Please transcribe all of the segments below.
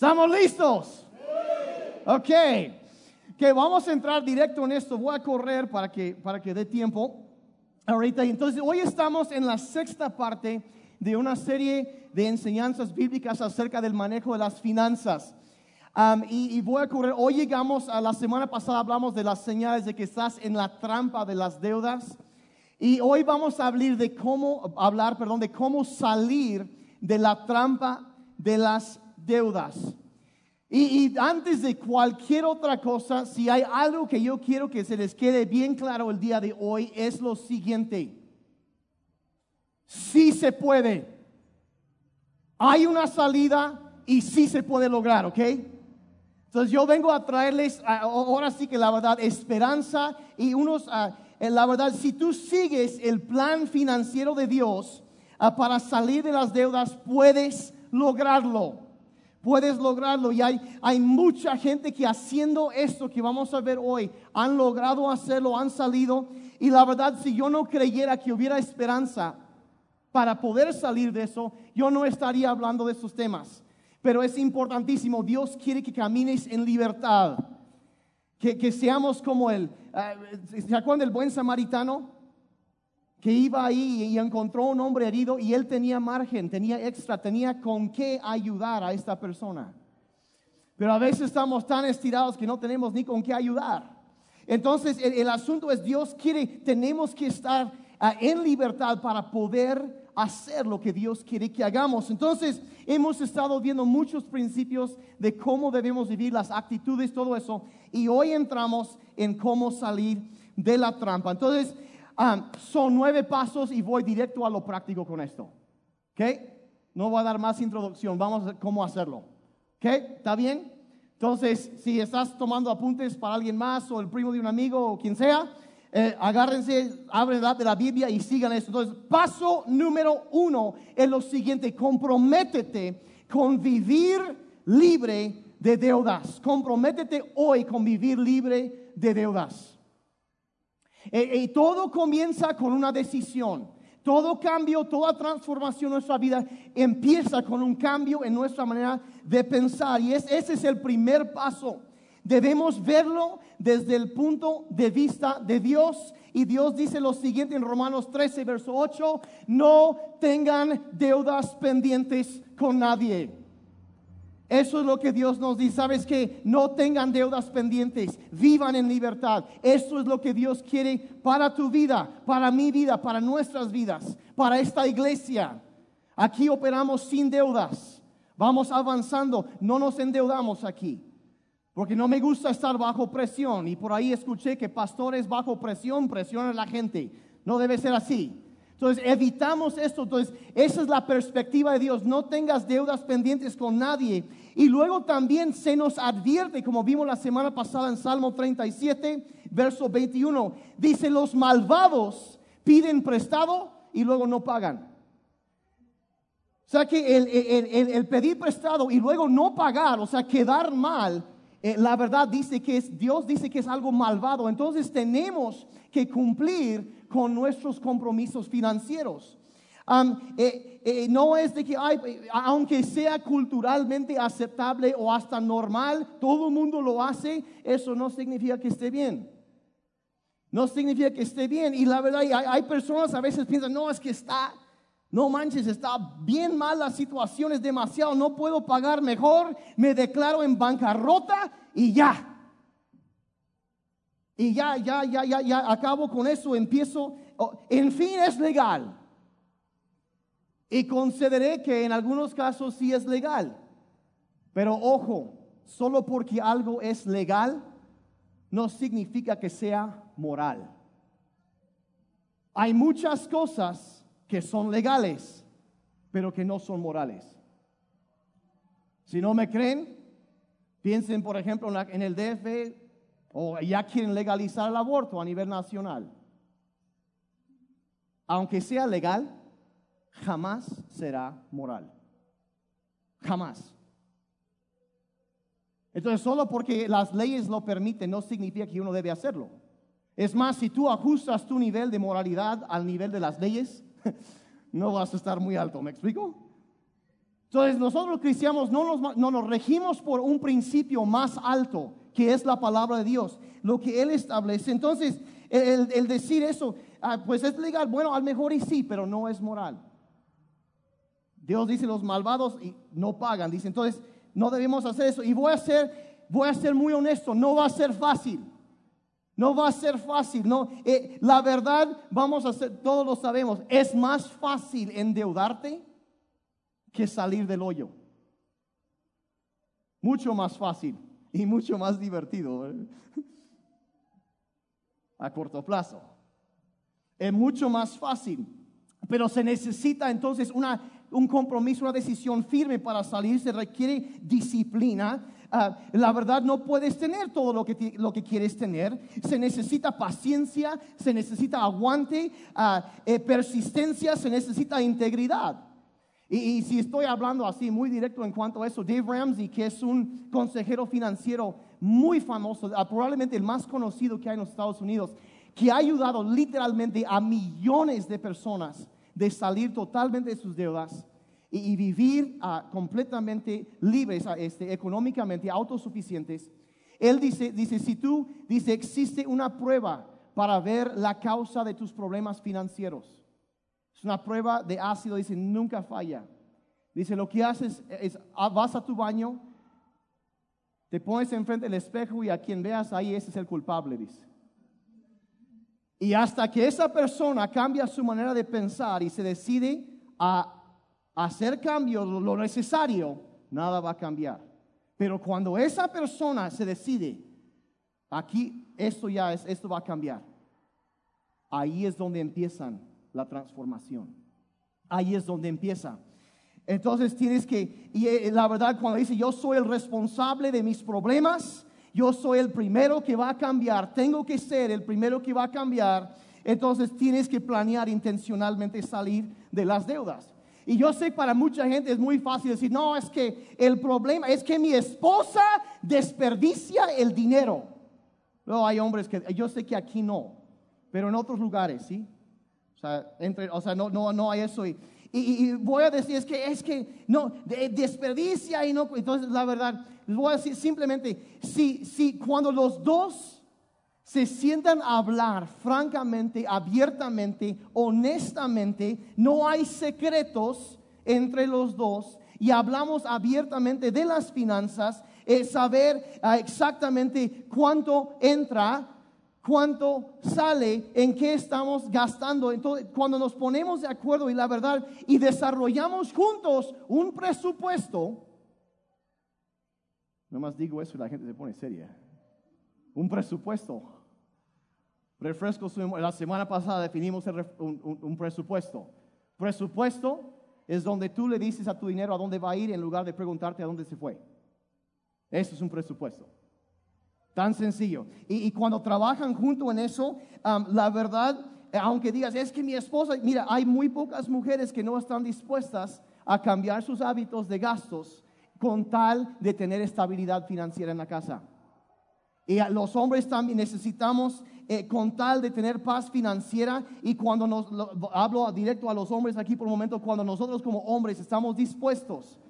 ¿Estamos listos? Ok. Que vamos a entrar directo en esto. Voy a correr para que, para que dé tiempo. Ahorita, entonces hoy estamos en la sexta parte de una serie de enseñanzas bíblicas acerca del manejo de las finanzas. Um, y, y, voy a correr. Hoy llegamos a la semana pasada, hablamos de las señales de que estás en la trampa de las deudas. Y hoy vamos a hablar de cómo, hablar, perdón, de cómo salir de la trampa de las deudas. Y, antes de cualquier otra cosa, si hay algo que yo quiero que se les quede bien claro el día de hoy, es lo siguiente. Sí se puede. Hay una salida y sí se puede lograr, ¿ok? Entonces yo vengo a traerles ahora sí que la verdad esperanza y unos, ah, la verdad, si tú sigues el plan financiero de Dios ah, para salir de las deudas, puedes lograrlo puedes lograrlo. Y hay, hay mucha gente que haciendo esto que vamos a ver hoy, han logrado hacerlo, han salido. Y la verdad, si yo no creyera que hubiera esperanza para poder salir de eso, yo no estaría hablando de esos temas. Pero es importantísimo, Dios quiere que camines en libertad. Que, que seamos como él. Uh, ¿Se del buen samaritano? Que iba ahí y encontró un hombre herido y él tenía margen, tenía extra, tenía con qué ayudar a esta persona. Pero a veces estamos tan estirados que no tenemos ni con qué ayudar. Entonces el, asunto es Dios quiere, tenemos que estar ah, en libertad para poder hacer lo que Dios quiere que hagamos. Entonces hemos estado viendo muchos principios de cómo debemos vivir, las actitudes, todo eso. Y hoy entramos en cómo salir de la trampa. Entonces Ah, son nueve pasos y voy directo a lo práctico con esto. ¿Ok? No voy a dar más introducción, vamos a ver cómo hacerlo. ¿Ok? ¿Está bien? Entonces, si estás tomando apuntes para alguien más o el primo de un amigo o quien sea, eh, agárrense, abren la Biblia y sigan esto. Entonces, paso número uno es lo siguiente, comprométete con vivir libre de deudas. Comprométete hoy con vivir libre de deudas. Eh, y todo comienza con una decisión. Todo cambio, toda transformación en nuestra vida empieza con un cambio en nuestra manera de pensar. Y ese es el primer paso. Debemos verlo desde el punto de vista de Dios. Y Dios dice lo siguiente en Romanos 13, verso 8, no tengan deudas pendientes con nadie. Eso es lo que Dios nos dice. Sabes que no tengan deudas pendientes, vivan en libertad. Eso es lo que Dios quiere para tu vida, para mi vida, para nuestras vidas, para esta iglesia. Aquí operamos sin deudas. Vamos avanzando, no nos endeudamos aquí. Porque no me gusta estar bajo presión. Y por ahí escuché que pastores bajo presión presionan a la gente. No debe ser así. Entonces evitamos esto. Entonces esa es la perspectiva de Dios. No tengas deudas pendientes con nadie. Y luego también se nos advierte, como vimos la semana pasada en Salmo 37, verso 21, dice, los malvados piden prestado y luego no pagan. O sea que el, pedir prestado y luego no pagar, o sea, quedar mal, eh, la verdad dice que es, Dios dice que es algo malvado. Entonces tenemos que cumplir con nuestros compromisos financieros. Eh, eh, no es de que, aunque sea culturalmente aceptable o hasta normal, todo el mundo lo hace, eso no significa que esté bien. No significa que esté bien. Y la verdad, hay, hay personas a veces piensan, no, es que está, no manches, está bien mal la situación, es demasiado, no puedo pagar mejor, me declaro en bancarrota y ya. Y ya, ya, ya, ya, ya acabo con eso, empiezo. En fin, es legal. Y concederé que en algunos casos sí es legal. Pero ojo, solo porque algo es legal no significa que sea moral. Hay muchas cosas que son legales, pero que no son morales. Si no me creen, piensen por ejemplo en el DF o ya quieren legalizar el aborto a nivel nacional. Aunque sea legal, jamás será moral. Jamás. Entonces, solo porque las leyes lo permiten no significa que uno debe hacerlo. Es más, si tú ajustas tu nivel de moralidad al nivel de las leyes, no vas a estar muy alto, ¿me explico? Entonces nosotros cristianos no nos, no nos regimos por un principio más alto, que es la palabra de Dios, lo que Él establece. Entonces, el, decir eso, ah, pues es legal, bueno, al mejor y sí, pero no es moral. Dios dice, los malvados y no pagan, dice, entonces no debemos hacer eso. Y voy a ser, voy a ser muy honesto, no va a ser fácil. No va a ser fácil, no. Eh, la verdad, vamos a hacer, todos lo sabemos, es más fácil endeudarte que salir del hoyo. Mucho más fácil y mucho más divertido ¿eh? a corto plazo. Es mucho más fácil, pero se necesita entonces una, un compromiso, una decisión firme para salir, se requiere disciplina, Ah, la verdad no puedes tener todo lo que, lo que quieres tener. Se necesita paciencia, se necesita aguante, ah, eh, persistencia, se necesita integridad. Y, si estoy hablando así muy directo en cuanto a eso, Dave Ramsey, que es un consejero financiero muy famoso, ah, probablemente el más conocido que hay en los Estados Unidos, que ha ayudado literalmente a millones de personas de salir totalmente de sus deudas y, vivir ah, completamente libres, ah, este, económicamente autosuficientes. Él dice, dice, si tú, dice, existe una prueba para ver la causa de tus problemas financieros. Es una prueba de ácido, dice, nunca falla. Dice, lo que haces es, ah, vas a tu baño, te pones enfrente del espejo y a quien veas ahí, ese es el culpable, dice. Y hasta que esa persona cambia su manera de pensar y se decide a hacer cambios, lo necesario, nada va a cambiar. Pero cuando esa persona se decide, aquí esto ya es, esto va a cambiar, ahí es donde empiezan la transformación. Ahí es donde empieza. Entonces tienes que, y eh, la verdad cuando dice yo soy el responsable de mis problemas, yo soy el primero que va a cambiar, tengo que ser el primero que va a cambiar, entonces tienes que planear intencionalmente salir de las deudas. Y yo sé para mucha gente es muy fácil decir, no, es que el problema es que mi esposa desperdicia el dinero. No, hay hombres que, yo sé que aquí no, pero en otros lugares, ¿sí? O sea, entre, o sea no, no, no hay eso. Y, voy a decir, es que, es que, no, desperdicia y no. Entonces, la verdad, les voy a decir simplemente, si, si cuando los dos se sientan a hablar francamente, abiertamente, honestamente, no hay secretos entre los dos y hablamos abiertamente de las finanzas, es saber ah, exactamente cuánto entra, cuánto sale, en qué estamos gastando. Entonces, cuando nos ponemos de acuerdo y la verdad y desarrollamos juntos un presupuesto, más digo eso y la gente se pone seria. Un presupuesto Refresco, la semana pasada definimos un, presupuesto. Presupuesto es donde tú le dices a tu dinero a dónde va a ir en lugar de preguntarte a dónde se fue. Eso es un presupuesto. Tan sencillo. Y, cuando trabajan junto en eso, la verdad, aunque digas, es que mi esposa, mira, hay muy pocas mujeres que no están dispuestas a cambiar sus hábitos de gastos con tal de tener estabilidad financiera en la casa. Y los hombres también necesitamos, eh, con tal de tener paz financiera, y cuando nos hablo directo a los hombres aquí por un momento, cuando nosotros como hombres estamos dispuestos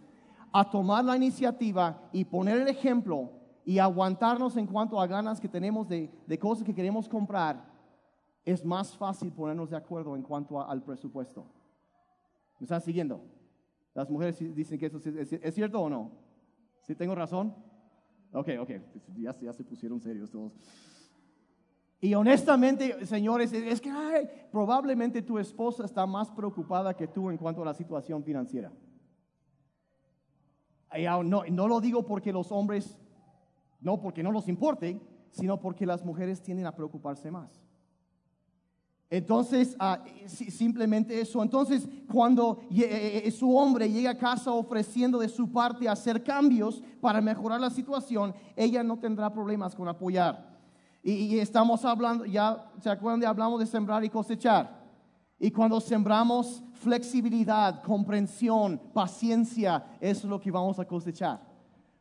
a tomar la iniciativa y poner el ejemplo y aguantarnos en cuanto a ganas que tenemos de, cosas que queremos comprar, es más fácil ponernos de acuerdo en cuanto al presupuesto. ¿Me están siguiendo? Las mujeres dicen que eso es, es cierto o no. ¿Sí tengo razón? Ok, ok, ya, ya se pusieron serios todos. Y honestamente, señores, es que probablemente tu esposa está más preocupada que tú en cuanto a la situación financiera. No, no lo digo porque los hombres, no porque no los importe, sino porque las mujeres tienden a preocuparse más. Entonces, ah, simplemente eso. Entonces, cuando eh, eh, su hombre llega a casa ofreciendo de su parte hacer cambios para mejorar la situación, ella no tendrá problemas con apoyar. Y, estamos hablando, ya se acuerdan de hablamos de sembrar y cosechar. Y cuando sembramos flexibilidad, comprensión, paciencia, eso es lo que vamos a cosechar.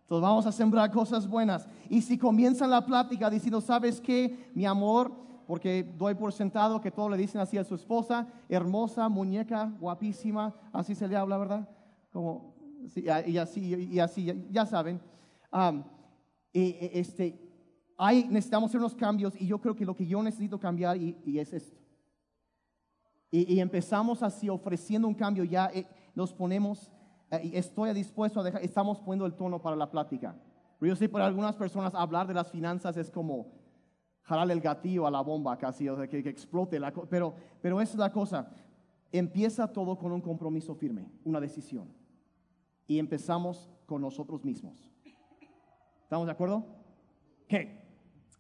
Entonces vamos a sembrar cosas buenas. Y si comienzan la plática diciendo, ¿sabes qué? Mi amor, porque doy por sentado que todos le dicen así a su esposa, hermosa, muñeca, guapísima, así se le habla, ¿verdad? Como, y así, y así, ya saben. este, hay, necesitamos hacer unos cambios y yo creo que lo que yo necesito cambiar y, es esto. Y, empezamos así ofreciendo un cambio, ya eh, nos ponemos, estoy dispuesto a dejar, estamos poniendo el tono para la plática. Yo sé, para algunas personas hablar de las finanzas es como jalar el gatillo a la bomba casi, o sea, que, explote la cosa. Pero, pero esa es la cosa. Empieza todo con un compromiso firme, una decisión. Y empezamos con nosotros mismos. ¿Estamos de acuerdo? ¿Qué?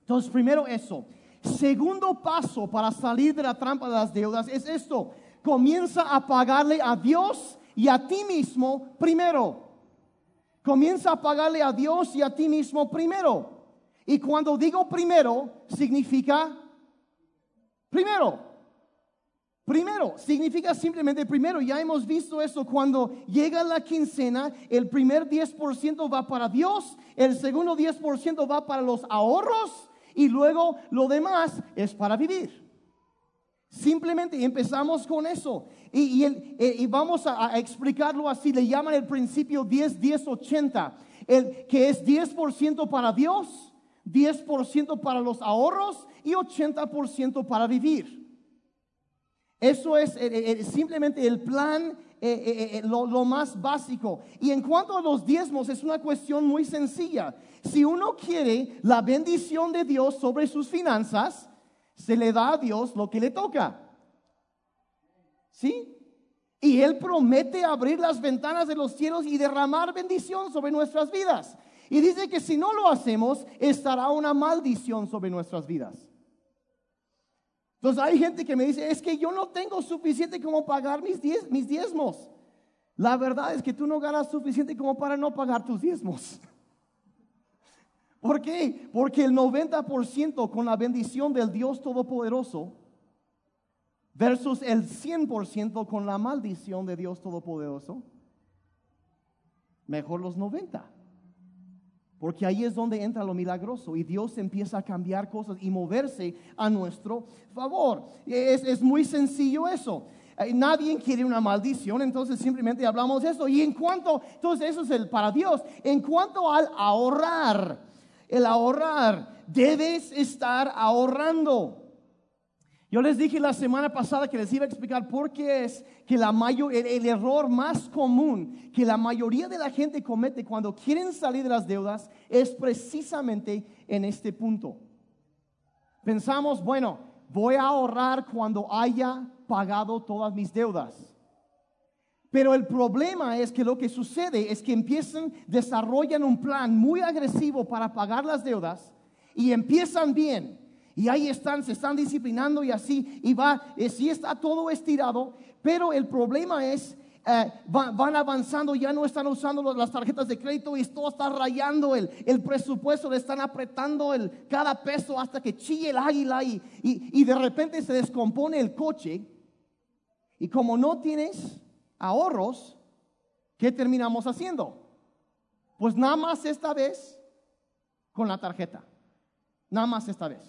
Entonces, primero eso. Segundo paso para salir de la trampa de las deudas es esto. Comienza a pagarle a Dios y a ti mismo primero. Comienza a pagarle a Dios y a ti mismo primero. Y cuando digo primero, significa primero. Primero, significa simplemente primero. Ya hemos visto eso. Cuando llega la quincena, el primer 10% va para Dios, el segundo 10% va para los ahorros y luego lo demás es para vivir. Simplemente empezamos con eso. Y, eh, vamos a, explicarlo así. Le llaman el principio 10-10-80. El, que es 10% para Dios, 10% para los ahorros y 80% para vivir. Eso es eh, eh, simplemente el plan, lo más básico. Y en cuanto a los diezmos, es una cuestión muy sencilla. Si uno quiere la bendición de Dios sobre sus finanzas, se le da a Dios lo que le toca. ¿Sí? Y Él promete abrir las ventanas de los cielos y derramar bendición sobre nuestras vidas. Y dice que si no lo hacemos, estará una maldición sobre nuestras vidas. Entonces hay gente que me dice, es que yo no tengo suficiente como pagar mis, mis diezmos. La verdad es que tú no ganas suficiente como para no pagar tus diezmos. ¿Por qué? Porque el 90% con la bendición del Dios Todopoderoso versus el 100% con la maldición de Dios Todopoderoso, mejor los 90. Porque ahí es donde entra lo milagroso y Dios empieza a cambiar cosas y moverse a nuestro favor. Es, es muy sencillo eso. Eh, nadie quiere una maldición, entonces simplemente hablamos de eso. Y en cuanto, entonces eso es el para Dios. En cuanto al ahorrar, el ahorrar. Debes estar ahorrando. Yo les dije la semana pasada que les iba a explicar por qué es que la mayor, el, error más común que la mayoría de la gente comete cuando quieren salir de las deudas es precisamente en este punto. Pensamos, bueno, voy a ahorrar cuando haya pagado todas mis deudas. Pero el problema es que lo que sucede es que empiezan, desarrollan un plan muy agresivo para pagar las deudas y empiezan bien. Y ahí están, se están disciplinando y así, y va, eh, sí está todo estirado, pero el problema es, eh, van, avanzando, ya no están usando las tarjetas de crédito y todo está rayando el, el presupuesto, le están apretando el, cada peso hasta que chille el águila y, y de repente se descompone el coche. Y como no tienes ahorros, ¿qué terminamos haciendo? Pues nada más esta vez con la tarjeta. Nada más esta vez.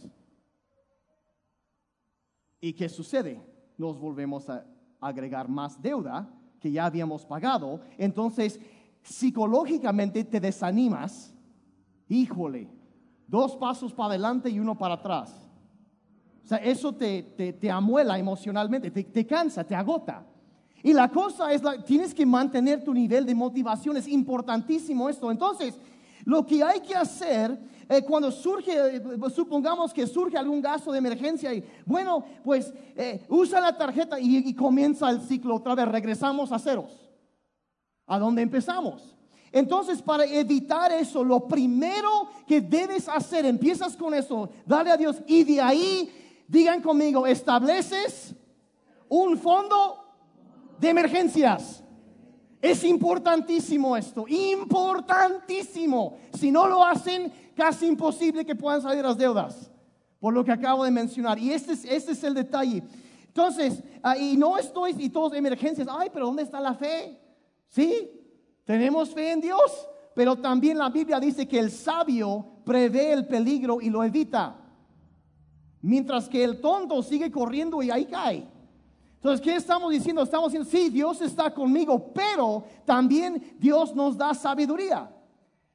¿Y qué sucede? Nos volvemos a agregar más deuda que ya habíamos pagado. Entonces, psicológicamente te desanimas. Híjole, dos pasos para adelante y uno para atrás. O sea, eso te, te, amuela emocionalmente, te, te cansa, te agota. Y la cosa es, la, tienes que mantener tu nivel de motivación, es importantísimo esto. Entonces, lo que hay que hacer eh, cuando surge, eh, supongamos que surge algún gasto de emergencia y bueno, pues eh, usa la tarjeta y, comienza el ciclo otra vez, regresamos a ceros, a donde empezamos. Entonces, para evitar eso, lo primero que debes hacer, empiezas con eso, dale a Dios y de ahí, digan conmigo, estableces un fondo de emergencias. Es importantísimo esto, importantísimo. Si no lo hacen, casi imposible que puedan salir las deudas, por lo que acabo de mencionar. Y este es, este es el detalle. Entonces, y no estoy, y todos emergencias, ay, pero ¿dónde está la fe? Sí, tenemos fe en Dios, pero también la Biblia dice que el sabio prevé el peligro y lo evita, mientras que el tonto sigue corriendo y ahí cae. Entonces, ¿qué estamos diciendo? Estamos diciendo, sí, Dios está conmigo, pero también Dios nos da sabiduría.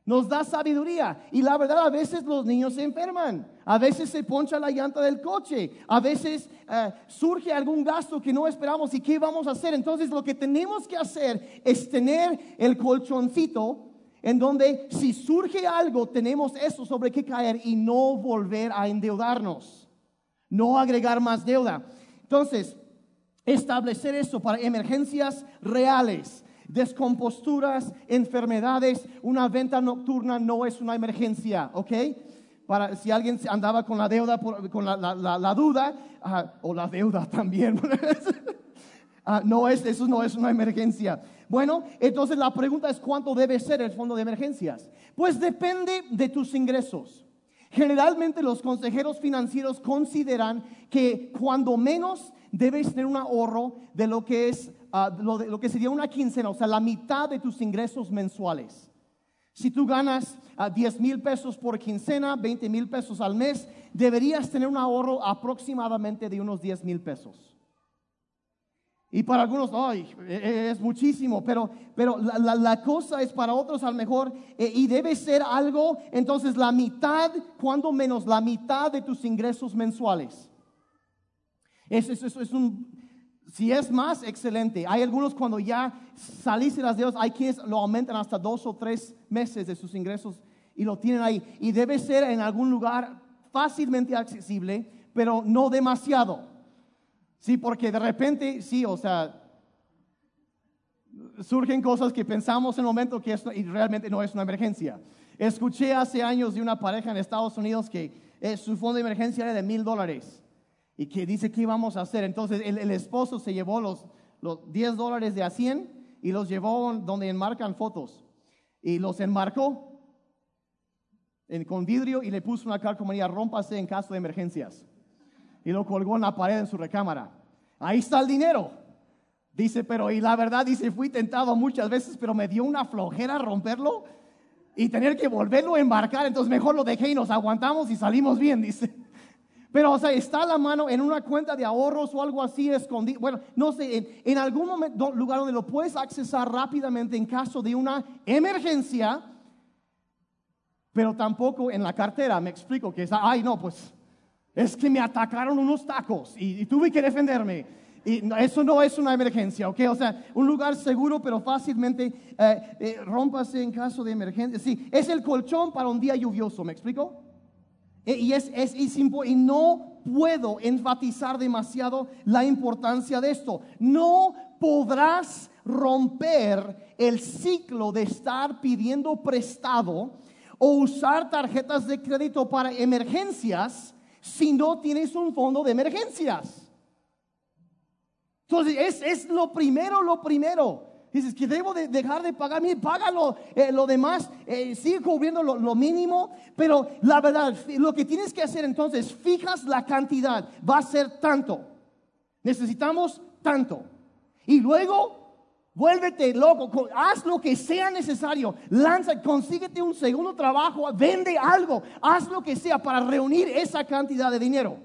Nos da sabiduría. Y la verdad, a veces los niños se enferman. A veces se poncha la llanta del coche. A veces eh, surge algún gasto que no esperamos. ¿Y qué vamos a hacer? Entonces, lo que tenemos que hacer es tener el colchoncito en donde si surge algo, tenemos eso sobre qué caer y no volver a endeudarnos. No agregar más deuda. Entonces, establecer eso para emergencias reales, descomposturas, enfermedades. Una venta nocturna no es una emergencia, ¿ok? Para si alguien andaba con la deuda, con la, duda, ah, o la deuda también. Ah, no es, eso no es una emergencia. Bueno, entonces la pregunta es cuánto debe ser el fondo de emergencias. Pues depende de tus ingresos. Generalmente los consejeros financieros consideran que cuando menos debes tener un ahorro de lo que es ah, lo, que sería una quincena, o sea, la mitad de tus ingresos mensuales. Si tú ganas 10 ah, mil pesos por quincena, 20 mil pesos al mes, deberías tener un ahorro aproximadamente de unos 10 mil pesos. Y para algunos, ay, e, e, es muchísimo, pero, pero la, cosa es para otros a lo mejor, eh, y debe ser algo, entonces la mitad, cuando menos la mitad de tus ingresos mensuales. Es, es un, si es más, excelente. Hay algunos cuando ya saliste las deudas, hay quienes lo aumentan hasta dos o tres meses de sus ingresos y lo tienen ahí. Y debe ser en algún lugar fácilmente accesible, pero no demasiado. Sí, porque de repente, sí, o sea, surgen cosas que pensamos en el momento que esto y realmente no es una emergencia. Escuché hace años de una pareja en Estados Unidos que eh, su fondo de emergencia era de mil dólares y que dice, ¿qué vamos a hacer? Entonces el, esposo se llevó los, los 10 dólares de a 100 y los llevó donde enmarcan fotos. Y los enmarcó con vidrio y le puso una calcomanía, rómpase en caso de emergencias. Y lo colgó en la pared en su recámara. Ahí está el dinero. Dice, pero y la verdad, dice, fui tentado muchas veces, pero me dio una flojera romperlo y tener que volverlo a embarcar. Entonces mejor lo dejé y nos aguantamos y salimos bien, dice. Pero, o sea, está la mano en una cuenta de ahorros o algo así escondido. Bueno, no sé, en, algún momento, lugar donde lo puedes accesar rápidamente en caso de una emergencia, pero tampoco en la cartera. Me explico que es, ay, no, pues es que me atacaron unos tacos y, tuve que defenderme. Y eso no es una emergencia, ¿ok? O sea, un lugar seguro, pero fácilmente eh, eh rómpase en caso de emergencia. Sí, es el colchón para un día lluvioso, ¿me explico? Y, es, es, y no puedo enfatizar demasiado la importancia de esto. No podrás romper el ciclo de estar pidiendo prestado o usar tarjetas de crédito para emergencias si no tienes un fondo de emergencias. Entonces, es, es lo primero, lo primero. Dices que debo de dejar de pagar, mire, págalo, eh, lo demás, eh, sigue cubriendo lo, mínimo, pero la verdad, lo que tienes que hacer entonces, fijas la cantidad, va a ser tanto. Necesitamos tanto. Y luego, vuélvete loco, haz lo que sea necesario, lanza, consíguete un segundo trabajo, vende algo, haz lo que sea para reunir esa cantidad de dinero.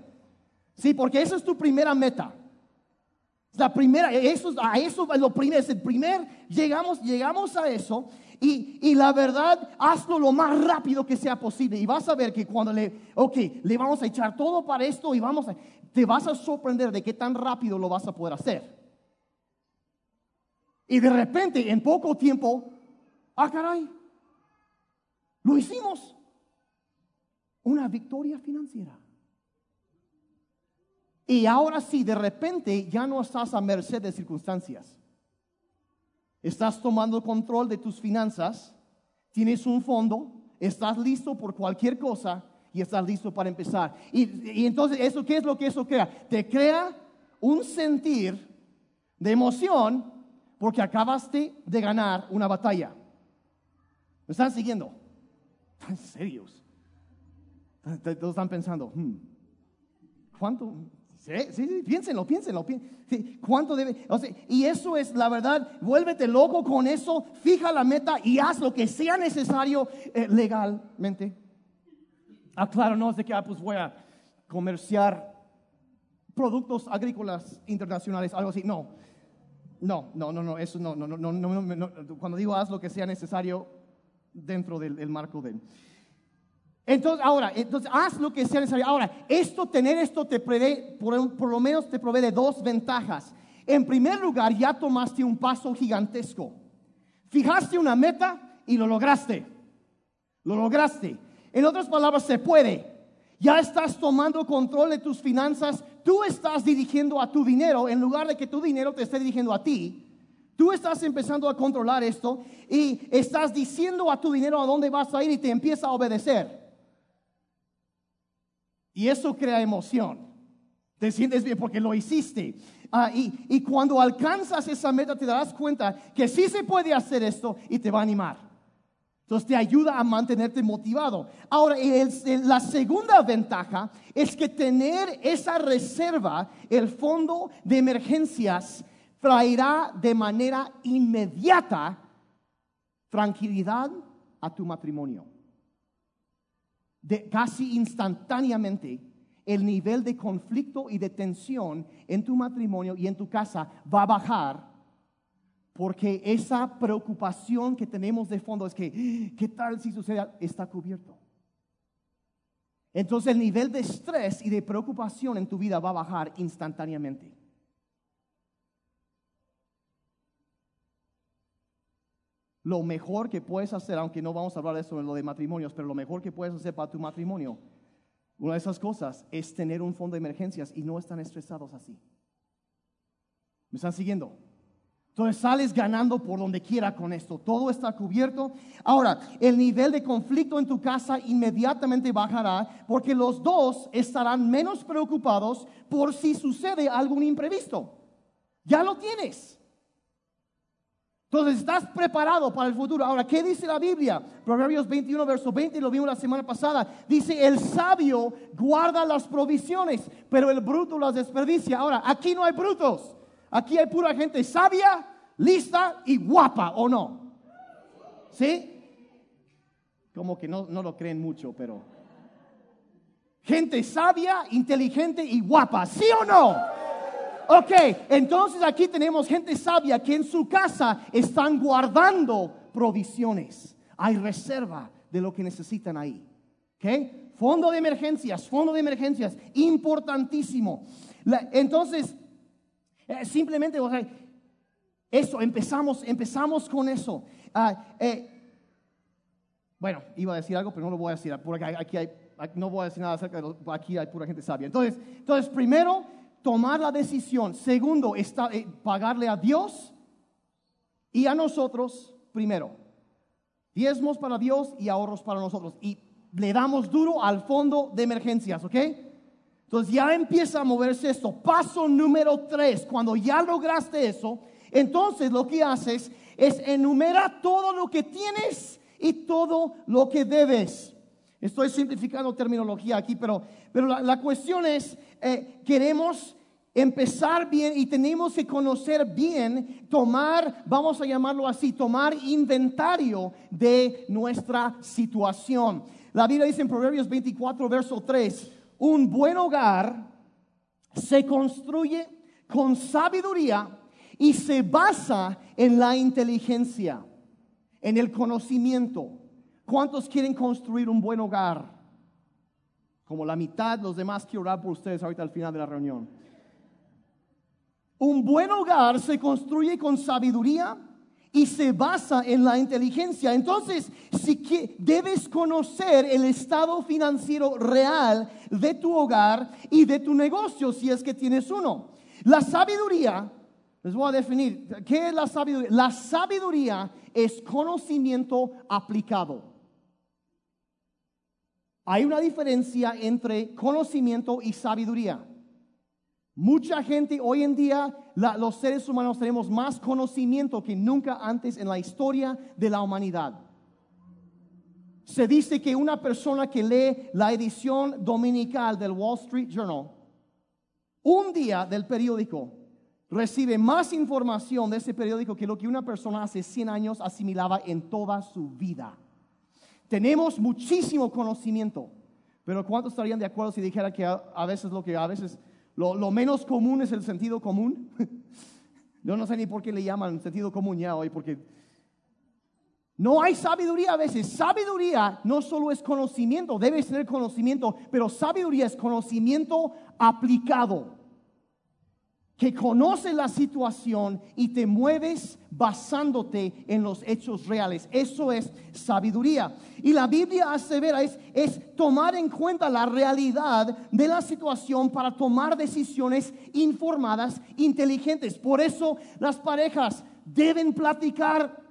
Sí, porque esa es tu primera meta. La primera, eso, a eso es lo primero, es el primer, llegamos, llegamos a eso y, y, la verdad, hazlo lo más rápido que sea posible y vas a ver que cuando le, ok, le vamos a echar todo para esto y vamos a, te vas a sorprender de qué tan rápido lo vas a poder hacer. Y de repente, en poco tiempo, ah, caray, lo hicimos. Una victoria financiera. Y ahora sí, de repente ya no estás a merced de circunstancias. Estás tomando control de tus finanzas, tienes un fondo, estás listo por cualquier cosa y estás listo para empezar. Y, entonces, ¿eso qué es lo que eso crea? Te crea un sentir de emoción porque acabaste de ganar una batalla. ¿Me están siguiendo? ¿Están serios? Todos están pensando, hmm, ¿cuánto? Sí, sí, piénsenlo, piénsenlo. ¿Cuánto debe? y eso es la verdad. Vuélvete loco con eso, fija la meta y haz lo que sea necesario eh, legalmente. Ah, claro, no es de que ah, pues voy a comerciar productos agrícolas internacionales, algo así. No, no, no, no, no, eso no, no, no, no, no, no. Cuando digo haz lo que sea necesario dentro del, del marco de... Entonces, ahora, entonces haz lo que sea necesario. Ahora, esto, tener esto te provee, por, por lo menos te provee de dos ventajas. En primer lugar, ya tomaste un paso gigantesco. Fijaste una meta y lo lograste. Lo lograste. En otras palabras, se puede. Ya estás tomando control de tus finanzas. Tú estás dirigiendo a tu dinero en lugar de que tu dinero te esté dirigiendo a ti. Tú estás empezando a controlar esto y estás diciendo a tu dinero a dónde vas a ir y te empieza a obedecer. Y eso crea emoción. Te sientes bien porque lo hiciste. Ah, y, y cuando alcanzas esa meta te darás cuenta que sí se puede hacer esto y te va a animar. Entonces te ayuda a mantenerte motivado. Ahora, la segunda ventaja es que tener esa reserva, el fondo de emergencias, traerá de manera inmediata tranquilidad a tu matrimonio. De, casi instantáneamente el nivel de conflicto y de tensión en tu matrimonio y en tu casa va a bajar porque esa preocupación que tenemos de fondo es que, ¿qué tal si sucede? Está cubierto. Entonces el nivel de estrés y de preocupación en tu vida va a bajar instantáneamente. Lo mejor que puedes hacer, aunque no vamos a hablar de eso en lo de matrimonios, pero lo mejor que puedes hacer para tu matrimonio una de esas cosas es tener un fondo de emergencias y no están estresados así. ¿Me están siguiendo? Entonces sales ganando por donde quiera con esto. Todo está cubierto. Ahora, el nivel de conflicto en tu casa inmediatamente bajará porque los dos estarán menos preocupados por si sucede algún imprevisto. Ya lo tienes. Entonces estás preparado para el futuro. Ahora, ¿qué dice la Biblia? Proverbios 21, verso 20, lo vimos la semana pasada. Dice, el sabio guarda las provisiones, pero el bruto las desperdicia. Ahora, aquí no hay brutos. Aquí hay pura gente sabia, lista y guapa, ¿o no? ¿Sí? Como que no, no lo creen mucho, pero... Gente sabia, inteligente y guapa, ¿sí o no? Ok, entonces aquí tenemos gente sabia que en su casa están guardando provisiones. Hay reserva de lo que necesitan ahí. Ok, fondo de emergencias, fondo de emergencias, importantísimo. entonces, eh, simplemente, o eso, empezamos, empezamos con eso. Ah, eh, bueno, iba a decir algo, pero no lo voy a decir, porque aquí hay, no voy a decir nada acerca de aquí hay pura gente sabia. Entonces, entonces primero, tomar la decisión. Segundo, está, eh, pagarle a Dios y a nosotros primero. Diezmos para Dios y ahorros para nosotros. Y le damos duro al fondo de emergencias, ¿ok? Entonces ya empieza a moverse esto. Paso número tres, cuando ya lograste eso, entonces lo que haces es enumerar todo lo que tienes y todo lo que debes. Estoy simplificando terminología aquí, pero, pero la, cuestión es, eh, queremos empezar bien y tenemos que conocer bien, tomar, vamos a llamarlo así, tomar inventario de nuestra situación. La Biblia dice en Proverbios 24, verso 3, un buen hogar se construye con sabiduría y se basa en la inteligencia, en el conocimiento. ¿Cuántos quieren construir un buen hogar? Como la mitad, los demás quiero orar por ustedes ahorita al final de la reunión. Un buen hogar se construye con sabiduría y se basa en la inteligencia. Entonces, si que, debes conocer el estado financiero real de tu hogar y de tu negocio, si es que tienes uno. La sabiduría les voy a definir, ¿qué es la sabiduría? La sabiduría es conocimiento aplicado. Hay una diferencia entre conocimiento y sabiduría. Mucha gente hoy en día, los seres humanos tenemos más conocimiento que nunca antes en la historia de la humanidad. Se dice que una persona que lee la edición dominical del Wall Street Journal, un día del periódico, recibe más información de ese periódico que lo que una persona hace 100 años asimilaba en toda su vida. Tenemos muchísimo conocimiento, pero ¿cuántos estarían de acuerdo si dijera que a, veces lo que a veces lo, lo menos común es el sentido común. Yo no sé ni por qué le llaman sentido común ya hoy, porque no hay sabiduría a veces. Sabiduría no solo es conocimiento, debes tener conocimiento, pero sabiduría es conocimiento aplicado que conoce la situación y te mueves basándote en los hechos reales. Eso es sabiduría. Y la Biblia asevera es, es tomar en cuenta la realidad de la situación para tomar decisiones informadas, inteligentes. Por eso las parejas deben platicar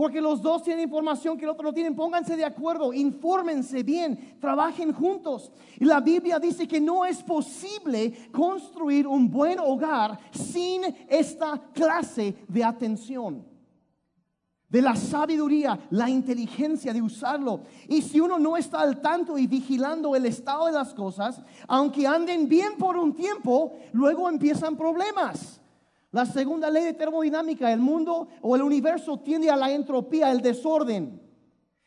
porque los dos tienen información que el otro no tiene. Pónganse de acuerdo, infórmense bien, trabajen juntos. Y la Biblia dice que no es posible construir un buen hogar sin esta clase de atención. De la sabiduría, la inteligencia de usarlo. Y si uno no está al tanto y vigilando el estado de las cosas, aunque anden bien por un tiempo, luego empiezan problemas. La segunda ley de termodinámica, el mundo o el universo tiende a la entropía, el desorden.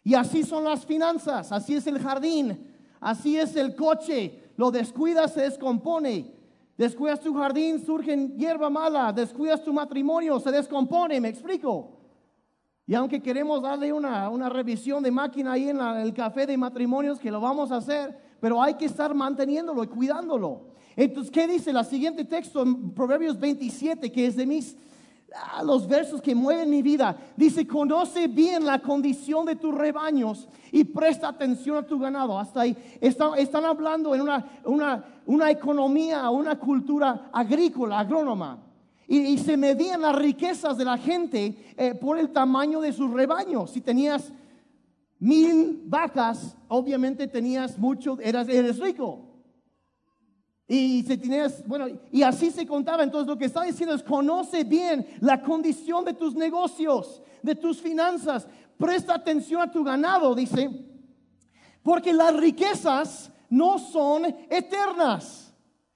Y así son las finanzas, así es el jardín, así es el coche. Lo descuidas, se descompone. Descuidas tu jardín, surge hierba mala. Descuidas tu matrimonio, se descompone. ¿Me explico? Y aunque queremos darle una, una revisión de máquina ahí en el café de matrimonios, que lo vamos a hacer, pero hay que estar manteniéndolo y cuidándolo. Entonces, ¿qué dice la siguiente texto en Proverbios 27, que es de mis ah, los versos que mueven mi vida? Dice, conoce bien la condición de tus rebaños y presta atención a tu ganado. Hasta ahí están hablando en una, una, una economía, una cultura agrícola, agrónoma. Y, se medían las riquezas de la gente eh, por el tamaño de sus rebaños. Si tenías mil vacas, obviamente tenías mucho, eras, eres rico. Y se tienes, bueno, y así se contaba. Entonces lo que está diciendo es, conoce bien la condición de tus negocios, de tus finanzas. Presta atención a tu ganado, dice, porque las riquezas no son eternas.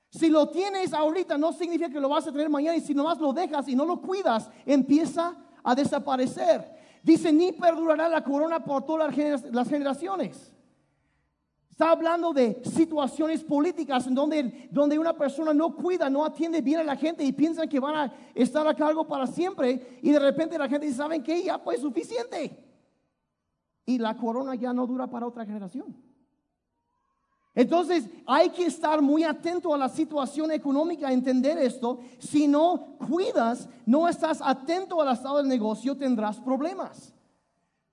Si lo tienes ahorita, no significa que lo vas a tener mañana. Y si nomás lo dejas y no lo cuidas, empieza a desaparecer. Dice, ni perdurará la corona por todas las generaciones. Está hablando de situaciones políticas en donde, donde una persona no cuida, no atiende bien a la gente y piensan que van a estar a cargo para siempre y de repente la gente dice, ¿saben qué? Ya pues suficiente. Y la corona ya no dura para otra generación. Entonces hay que estar muy atento a la situación económica, entender esto. Si no cuidas, no estás atento al estado del negocio, tendrás problemas.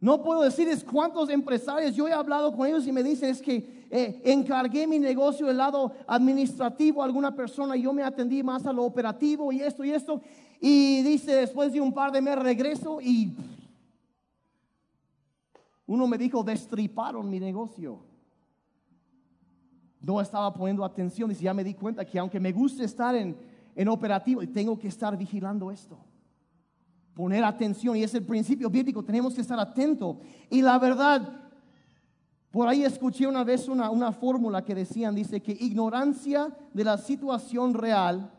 No puedo decirles cuántos empresarios, yo he hablado con ellos y me dicen es que eh, encargué mi negocio del lado administrativo a alguna persona y yo me atendí más a lo operativo y esto y esto. Y dice, después de un par de meses regreso y uno me dijo, destriparon mi negocio. No estaba poniendo atención, dice, ya me di cuenta que aunque me gusta estar en, en operativo, tengo que estar vigilando esto poner atención y es el principio bíblico, tenemos que estar atentos. Y la verdad, por ahí escuché una vez una, una fórmula que decían, dice que ignorancia de la situación real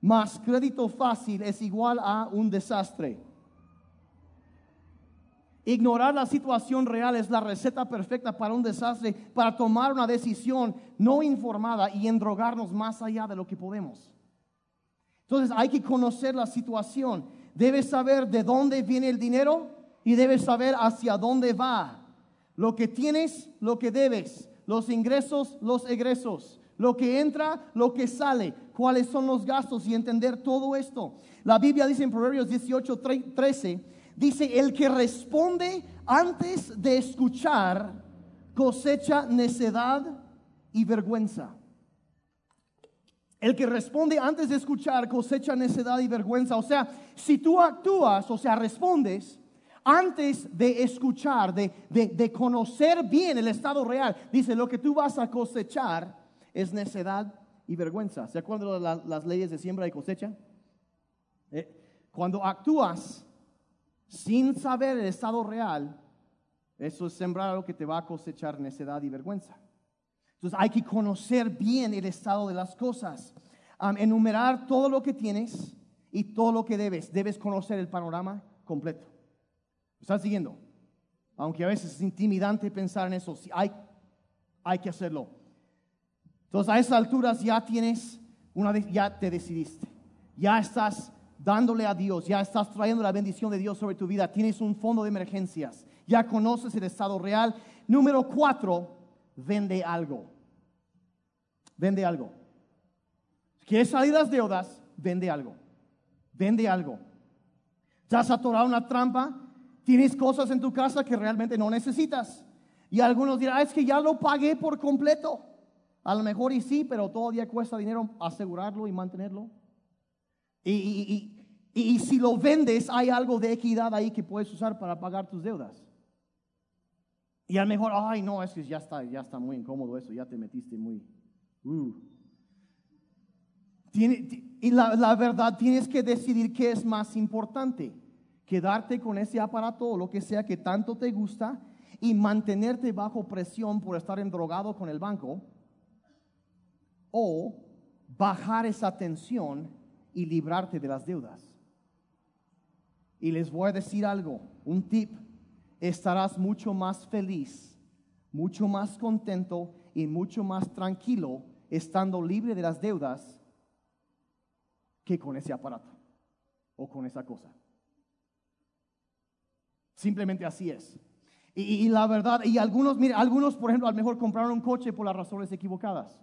más crédito fácil es igual a un desastre. Ignorar la situación real es la receta perfecta para un desastre, para tomar una decisión no informada y endrogarnos más allá de lo que podemos. Entonces hay que conocer la situación debes saber de dónde viene el dinero y debes saber hacia dónde va. Lo que tienes, lo que debes, los ingresos, los egresos, lo que entra, lo que sale, cuáles son los gastos y entender todo esto. La Biblia dice en Proverbios 18, 13, dice, el que responde antes de escuchar cosecha necedad y vergüenza. El que responde antes de escuchar cosecha necedad y vergüenza. O sea, si tú actúas, o sea, respondes antes de escuchar, de, conocer bien el estado real, dice, lo que tú vas a cosechar es necedad y vergüenza. ¿Se acuerdan de las leyes de siembra y cosecha? Eh, cuando actúas sin saber el estado real, eso es sembrar lo que te va a cosechar necedad y vergüenza. Entonces hay que conocer bien el estado de las cosas, enumerar todo lo que tienes y todo lo que debes. Debes conocer el panorama completo. ¿Estás siguiendo? Aunque a veces es intimidante pensar en eso, hay, hay que hacerlo. Entonces a esas alturas ya tienes una vez ya te decidiste, ya estás dándole a Dios, ya estás trayendo la bendición de Dios sobre tu vida, tienes un fondo de emergencias, ya conoces el estado real. Número cuatro, vende algo. Vende algo. ¿Quieres salir de las deudas? Vende algo. Vende algo. ¿Ya has atorado una trampa? Tienes cosas en tu casa que realmente no necesitas. Y algunos dirán, ah, es que ya lo pagué por completo. A lo mejor y sí, pero todavía cuesta dinero asegurarlo y mantenerlo. Y, y, si lo vendes, hay algo de equidad ahí que puedes usar para pagar tus deudas. Y a lo mejor, ay, no, es que ya está, ya está muy incómodo eso, ya te metiste muy. Uh. y la, la verdad, tienes que decidir qué es más importante: quedarte con ese aparato o lo que sea que tanto te gusta y mantenerte bajo presión por estar endrogado con el banco, o bajar esa tensión y librarte de las deudas. Y les voy a decir algo, un tip, estarás mucho más feliz, mucho más contento y mucho más tranquilo estando libre de las deudas que con ese aparato o con esa cosa. Simplemente así es. Y, la verdad, y algunos, mire, algunos, por ejemplo, a lo mejor compraron un coche por las razones equivocadas.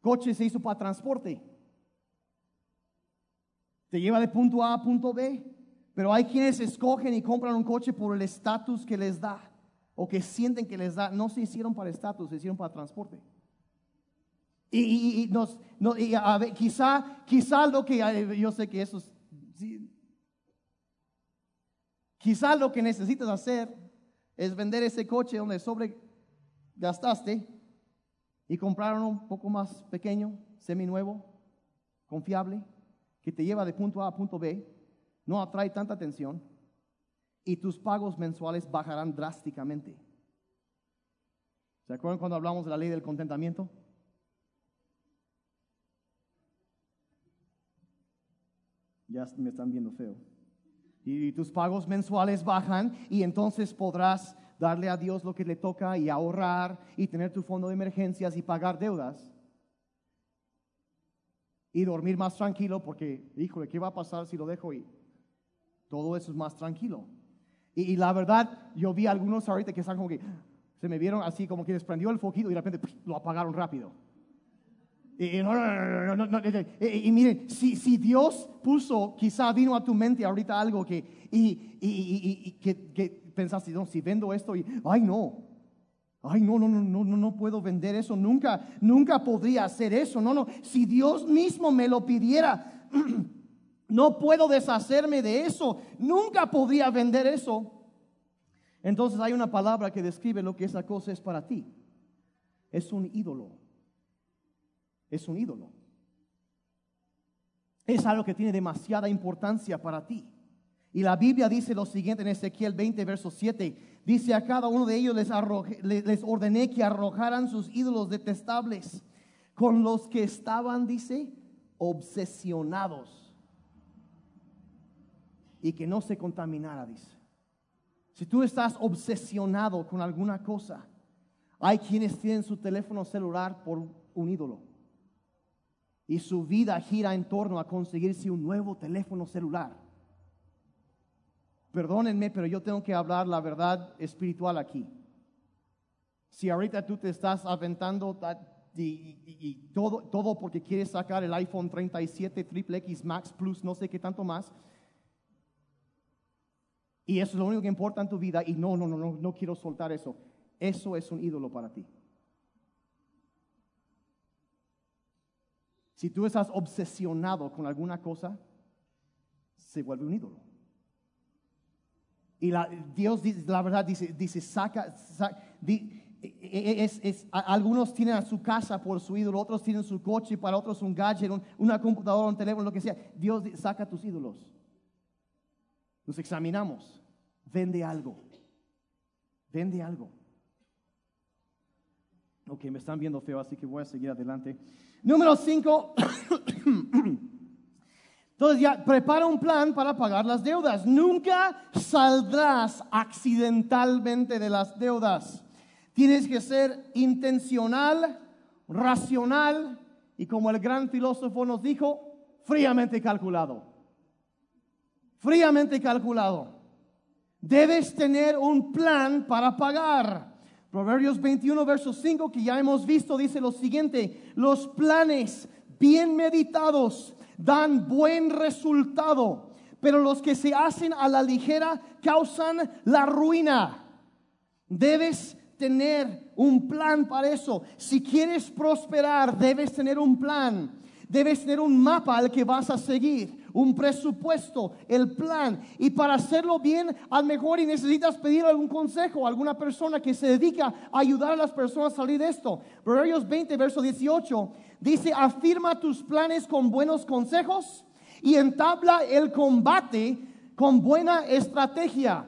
Coche se hizo para transporte. Te lleva de punto A a punto B. Pero hay quienes escogen y compran un coche por el estatus que les da o que sienten que les da. No se hicieron para estatus, se hicieron para transporte. Y, nos, quizá, quizá lo que, yo sé que eso quizá lo que necesitas hacer es vender ese coche donde sobre gastaste y comprar uno un poco más pequeño, seminuevo, confiable que te lleva de punto A a punto B, no atrae tanta atención y tus pagos mensuales bajarán drásticamente. ¿Se acuerdan cuando hablamos de la ley del contentamiento? Ya me están viendo feo. Y tus pagos mensuales bajan y entonces podrás darle a Dios lo que le toca y ahorrar y tener tu fondo de emergencias y pagar deudas y dormir más tranquilo porque, híjole, ¿qué va a pasar si lo dejo y todo eso es más tranquilo? Y, la verdad, yo vi algunos ahorita que están como que se me vieron así como que desprendió el foquito y de repente lo apagaron rápido. Y, no, no, no, y, miren, si, si, Dios puso, quizá vino a tu mente ahorita algo que, y, que, que, pensaste, no, si vendo esto y, ay no, Ay, no, no, no, no, no puedo vender eso, nunca, nunca podría hacer eso. No, no, si Dios mismo me lo pidiera, no puedo deshacerme de eso, nunca podría vender eso. Entonces hay una palabra que describe lo que esa cosa es para ti. Es un ídolo. Es un ídolo. Es algo que tiene demasiada importancia para ti. Y la Biblia dice lo siguiente en Ezequiel 20, verso 7. Dice a cada uno de ellos les, les ordené que arrojaran sus ídolos detestables con los que estaban, dice, obsesionados. Y que no se contaminara, dice. Si tú estás obsesionado con alguna cosa, hay quienes tienen su teléfono celular por un ídolo. Y su vida gira en torno a conseguirse un nuevo teléfono celular perdónenme, pero yo tengo que hablar la verdad espiritual aquí. Si ahorita tú te estás aventando y, todo, todo porque quieres sacar el iPhone 37 Triple X Max Plus, no sé qué tanto más, y eso es lo único que importa en tu vida, y no, no, no, no, no quiero soltar eso. Eso es un ídolo para ti. Si tú estás obsesionado con alguna cosa, se vuelve un ídolo. Y la, Dios, la verdad, dice, dice saca, e, e, algunos tienen su casa por su ídolo, otros tienen su coche, para otros un gadget, una computadora, un teléfono, lo que sea. Dios saca tus ídolos. Nos examinamos. Vende algo. Vende algo. Ok, me están viendo feo, así que voy a seguir adelante. Número 5. Entonces ya prepara un plan para pagar las deudas. Nunca saldrás accidentalmente de las deudas. Tienes que ser intencional, racional y como el gran filósofo nos dijo, fríamente calculado. Fríamente calculado. Debes tener un plan para pagar. Proverbios 21, verso 5, que ya hemos visto, dice lo siguiente, los planes bien meditados dan buen resultado, pero los que se hacen a la ligera causan la ruina. Debes tener un plan para eso. Si quieres prosperar, debes tener un plan. Debes tener un mapa al que vas a seguir, un presupuesto, el plan. Y para hacerlo bien, a lo mejor y necesitas pedir algún consejo alguna persona que se dedica a ayudar a las personas a salir de esto. Proverbios 20, verso 18, dice, afirma tus planes con buenos consejos y entabla el combate con buena estrategia.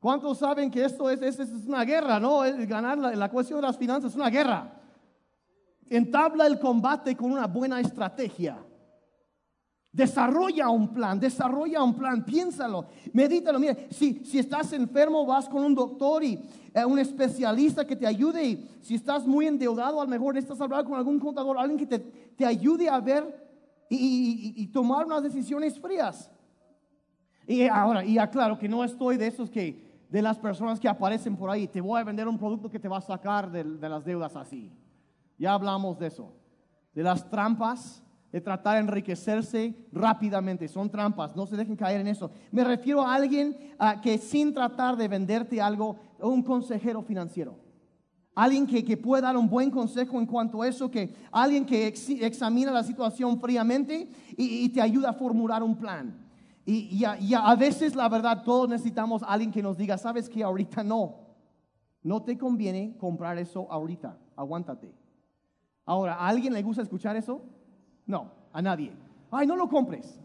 ¿Cuántos saben que esto es, es, una guerra, no? ganar la cuestión de las finanzas es una guerra. Entabla el combate con una buena estrategia. Desarrolla un plan, desarrolla un plan, piénsalo, medítalo. Mira, si, si estás enfermo, vas con un doctor y eh, un especialista que te ayude. Y si estás muy endeudado, a lo mejor necesitas hablar con algún contador, alguien que te, te ayude a ver y, tomar unas decisiones frías. Y ahora, y aclaro que no estoy de esos que, de las personas que aparecen por ahí, te voy a vender un producto que te va a sacar de las deudas así. Ya hablamos de eso, de las trampas, de tratar de enriquecerse rápidamente. Son trampas, no se dejen caer en eso. Me refiero a alguien ah, que sin tratar de venderte algo, un consejero financiero. Alguien que, que puede dar un buen consejo en cuanto a eso, que alguien que examina la situación fríamente y, te ayuda a formular un plan. Y, a, veces, la verdad, todos necesitamos a alguien que nos diga, sabes que ahorita no, no te conviene comprar eso ahorita, aguántate. Ahora, ¿a alguien le gusta escuchar eso? No, a nadie. Ay, no lo compres.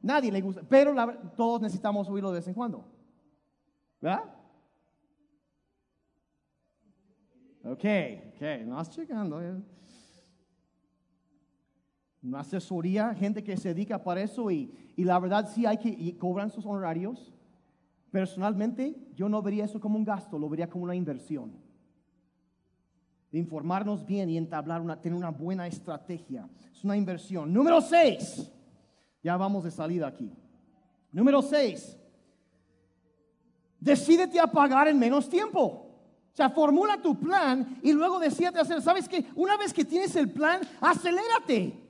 Nadie le gusta, pero todos necesitamos oírlo de vez en cuando. ¿Verdad? Ok, ok, no vas checando. Eh. Una asesoría, gente que se dedica para eso y, y la verdad sí hay que y cobran sus honorarios. Personalmente, yo no vería eso como un gasto, lo vería como una inversión de informarnos bien y entablar una, tener una buena estrategia. Es una inversión. Número seis, ya vamos de salida aquí. Número seis, decídete a pagar en menos tiempo. O sea, formula tu plan y luego decídete hacer. ¿Sabes qué? Una vez que tienes el plan, acelérate.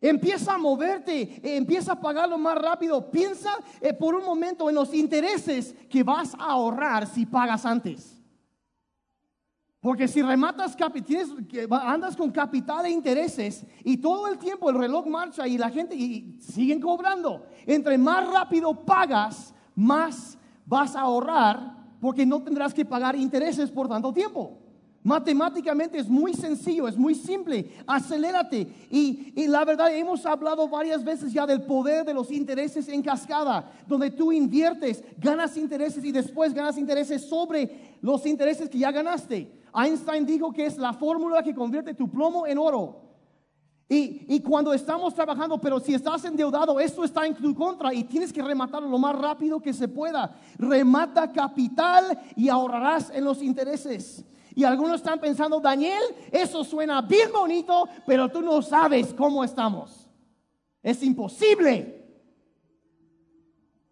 Empieza a moverte, empieza a pagarlo más rápido. Piensa eh, por un momento en los intereses que vas a ahorrar si pagas antes. Porque si rematas, tienes, andas con capital e intereses y todo el tiempo el reloj marcha y la gente y siguen cobrando. Entre más rápido pagas, más vas a ahorrar porque no tendrás que pagar intereses por tanto tiempo. Matemáticamente es muy sencillo, es muy simple. Acelérate. Y, y, la verdad, hemos hablado varias veces ya del poder de los intereses en cascada, donde tú inviertes, ganas intereses y después ganas intereses sobre los intereses que ya ganaste. Einstein dijo que es la fórmula que convierte tu plomo en oro. Y, cuando estamos trabajando, pero si estás endeudado, esto está en tu contra y tienes que rematarlo lo más rápido que se pueda. Remata capital y ahorrarás en los intereses. Y algunos están pensando, Daniel, eso suena bien bonito, pero tú no sabes cómo estamos. Es imposible.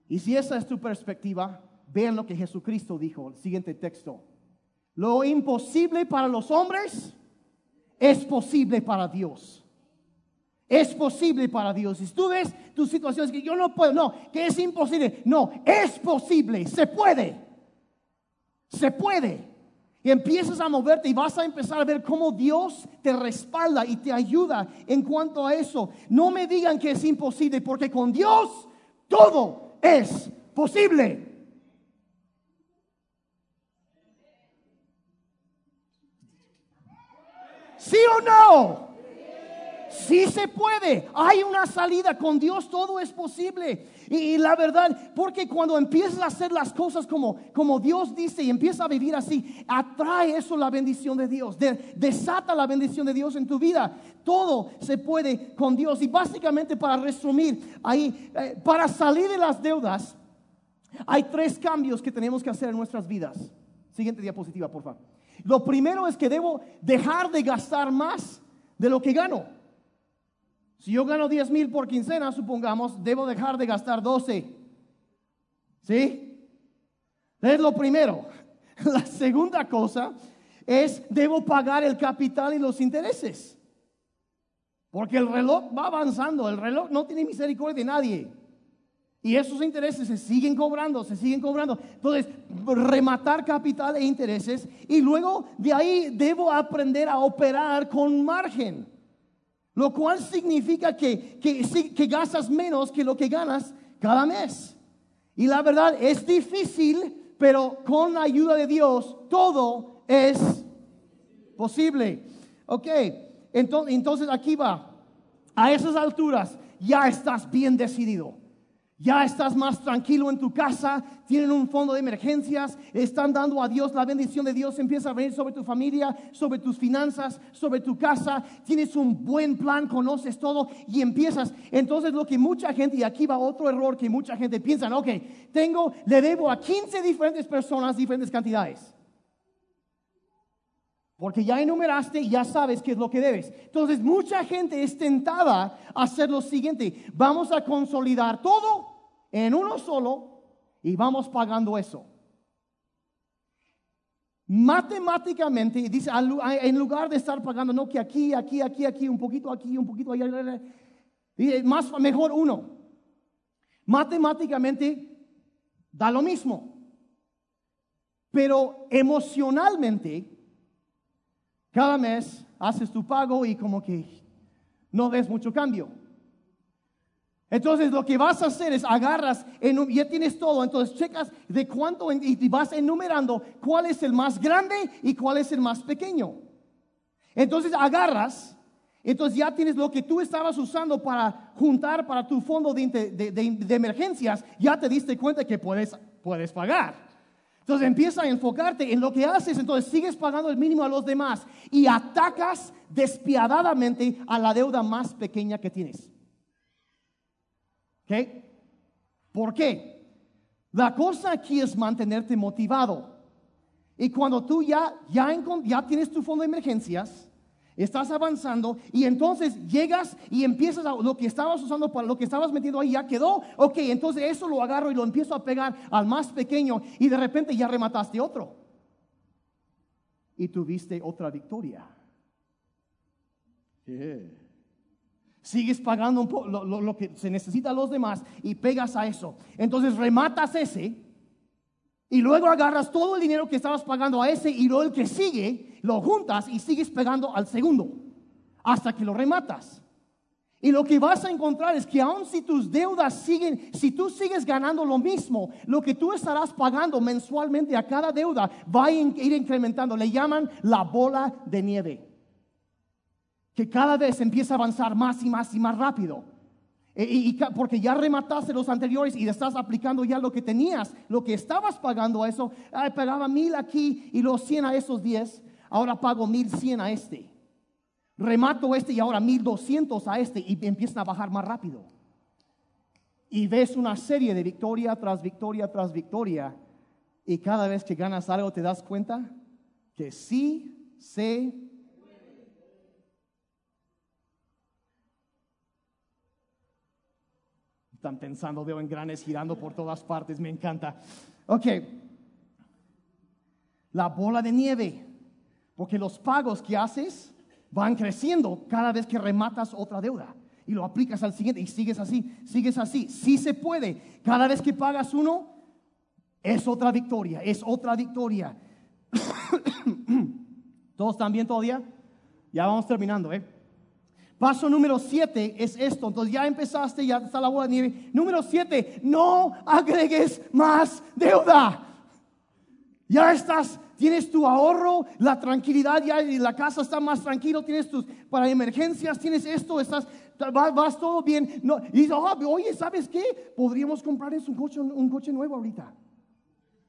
Y si esa es tu perspectiva, vean lo que Jesucristo dijo, el siguiente texto. Lo imposible para los hombres es posible para Dios. Es posible para Dios. Si tú ves tus situaciones que yo no puedo, no, que es imposible. No, es posible, se puede. Se puede. Y empiezas a moverte y vas a empezar a ver cómo Dios te respalda y te ayuda en cuanto a eso. No me digan que es imposible, porque con Dios todo es posible. ¿Sí o no? Sí se puede. Hay una salida. Con Dios todo es posible. Y, la verdad, porque cuando empiezas a hacer las cosas como, como Dios dice y empiezas a vivir así, atrae eso la bendición de Dios. desata la bendición de Dios en tu vida. Todo se puede con Dios. Y básicamente para resumir, ahí, eh, para salir de las deudas, hay tres cambios que tenemos que hacer en nuestras vidas. Siguiente diapositiva, por favor. Lo primero es que debo dejar de gastar más de lo que gano. Si yo gano 10 mil por quincena, supongamos, debo dejar de gastar 12. ¿Sí? Es lo primero. La segunda cosa es, debo pagar el capital y los intereses. Porque el reloj va avanzando, el reloj no tiene misericordia de nadie. Y esos intereses se siguen cobrando, se siguen cobrando. Entonces, rematar capital e intereses. Y luego de ahí debo aprender a operar con margen. Lo cual significa que, que, que gastas menos que lo que ganas cada mes. Y la verdad es difícil, pero con la ayuda de Dios todo es posible. Ok, entonces, entonces aquí va. A esas alturas ya estás bien decidido. Ya estás más tranquilo en tu casa, tienen un fondo de emergencias, están dando a Dios la bendición de Dios, empieza a venir sobre tu familia, sobre tus finanzas, sobre tu casa, tienes un buen plan, conoces todo y empiezas. Entonces lo que mucha gente, y aquí va otro error que mucha gente piensa, ok, tengo, le debo a 15 diferentes personas diferentes cantidades. Porque ya enumeraste y ya sabes qué es lo que debes. Entonces, mucha gente es tentada a hacer lo siguiente. Vamos a consolidar todo en uno solo y vamos pagando eso. Matemáticamente, dice, en lugar de estar pagando, no que aquí, aquí, aquí, aquí, un poquito aquí, un poquito allá, más mejor uno. Matemáticamente da lo mismo. Pero emocionalmente, cada mes haces tu pago y como que no ves mucho cambio. Entonces lo que vas a hacer es agarras, ya tienes todo, entonces checas de cuánto y vas enumerando cuál es el más grande y cuál es el más pequeño. Entonces agarras, entonces ya tienes lo que tú estabas usando para juntar para tu fondo de, emergencias, ya te diste cuenta que puedes, puedes pagar. Entonces empieza a enfocarte en lo que haces, entonces sigues pagando el mínimo a los demás y atacas despiadadamente a la deuda más pequeña que tienes. ¿Ok? ¿Por qué? La cosa aquí es mantenerte motivado. Y cuando tú ya, ya, ya tienes tu fondo de emergencias, estás avanzando y entonces llegas y empiezas a lo que estabas usando para lo que estabas metiendo ahí ya quedó. Ok, entonces eso lo agarro y lo empiezo a pegar al más pequeño y de repente ya remataste otro. Y tuviste otra victoria. Sigues pagando un poco lo, lo que se necesita a los demás y pegas a eso. Entonces rematas ese y luego agarras todo el dinero que estabas pagando a ese y luego el que sigue, lo juntas y sigues pegando al segundo hasta que lo rematas. Y lo que vas a encontrar es que aun si tus deudas siguen, si tú sigues ganando lo mismo, lo que tú estarás pagando mensualmente a cada deuda va a ir incrementando. Le llaman la bola de nieve. Que cada vez empieza a avanzar más y más y más rápido. Eh, y, porque ya remataste los anteriores y estás aplicando ya lo que tenías, lo que estabas pagando a eso. pagaba mil aquí y los cien a esos diez. Ahora pago mil cien a este. Remato este y ahora mil doscientos a este y empiezan a bajar más rápido. Y ves una serie de victoria tras victoria tras victoria. Y cada vez que ganas algo te das cuenta que sí se Están pensando, veo engranes girando por todas partes, me encanta. Ok, la bola de nieve, porque los pagos que haces van creciendo cada vez que rematas otra deuda y lo aplicas al siguiente y sigues así, sigues así. Sí se puede. Cada vez que pagas uno, es otra victoria, es otra victoria. ¿Todos están bien todavía? Ya vamos terminando, ¿eh? Paso número siete es esto. Entonces ya empezaste, ya está la bola de nieve. Número siete, no agregues más deuda. Ya estás, tienes tu ahorro, la tranquilidad, ya la casa está más tranquilo, tienes tus para emergencias, tienes esto, estás, vas, todo bien. No, y oh, oye, ¿sabes qué? Podríamos comprar un coche, un coche nuevo ahorita.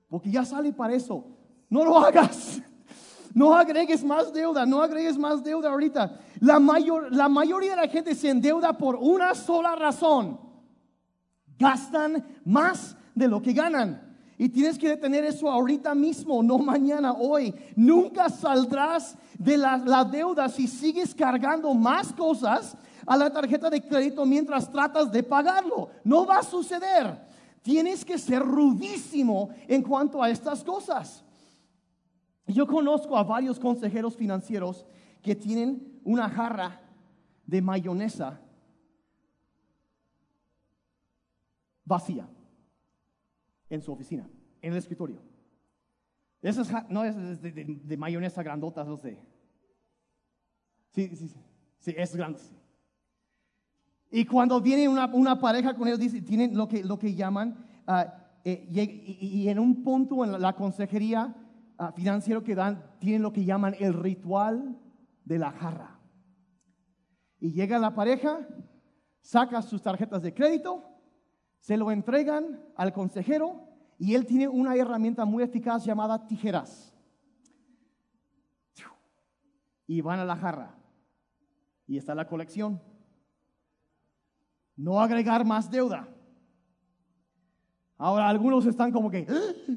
Porque ya sale para eso. No lo hagas. No agregues más deuda, no agregues más deuda ahorita. La, mayor, la mayoría de la gente se endeuda por una sola razón. Gastan más de lo que ganan. Y tienes que detener eso ahorita mismo, no mañana, hoy. Nunca saldrás de la, la, deuda si sigues cargando más cosas a la tarjeta de crédito mientras tratas de pagarlo. No va a suceder. Tienes que ser rudísimo en cuanto a estas cosas. Yo conozco a varios consejeros financieros que tienen una jarra de mayonesa vacía en su oficina, en el escritorio. Esas no es de, mayonesa grandota, no sé. Sí, sí, sí, es grande. Y cuando viene una, pareja con ellos, dice, tienen lo que, lo que llaman, uh, y, en un punto en la consejería uh, financiero que dan, tienen lo que llaman el ritual de la jarra. Y llega la pareja, saca sus tarjetas de crédito, se lo entregan al consejero y él tiene una herramienta muy eficaz llamada tijeras. Y van a la jarra. Y está la colección. No agregar más deuda. Ahora algunos están como que, ¿Ah?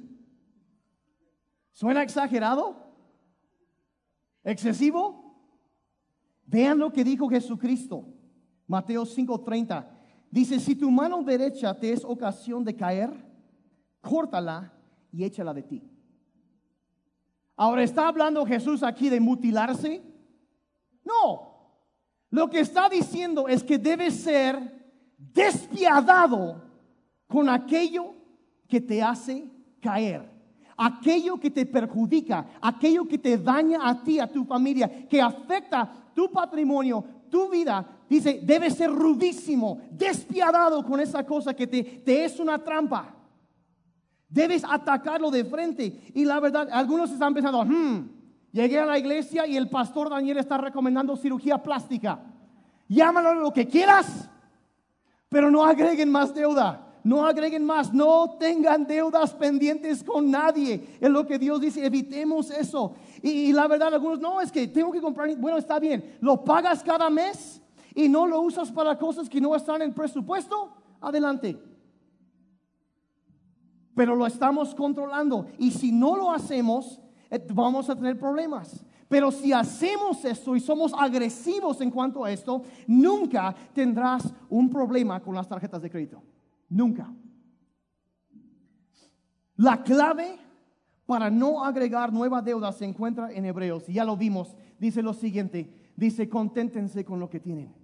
¿Suena exagerado? ¿Excesivo? Vean lo que dijo Jesucristo. Mateo 5:30. Dice, si tu mano derecha te es ocasión de caer, córtala y échala de ti. Ahora, ¿está hablando Jesús aquí de mutilarse? No. Lo que está diciendo es que debe ser despiadado con aquello que te hace caer, aquello que te perjudica, aquello que te daña a ti, a tu familia, que afecta tu patrimonio, tu vida, dice, debe ser rudísimo, despiadado con esa cosa que te, te es una trampa. Debes atacarlo de frente. Y la verdad, algunos están pensando, hmm, llegué a la iglesia y el pastor Daniel está recomendando cirugía plástica. Llámalo lo que quieras, pero no agreguen más deuda. No agreguen más, no tengan deudas pendientes con nadie. Es lo que Dios dice, evitemos eso. Y, la verdad, algunos, no, es que tengo que comprar, bueno, está bien, lo pagas cada mes y no lo usas para cosas que no están en presupuesto, adelante. Pero lo estamos controlando y si no lo hacemos, eh, vamos a tener problemas. Pero si hacemos esto y somos agresivos en cuanto a esto, nunca tendrás un problema con las tarjetas de crédito. Nunca. La clave para no agregar nueva deuda se encuentra en Hebreos. Y ya lo vimos. Dice lo siguiente. Dice, conténtense con lo que tienen.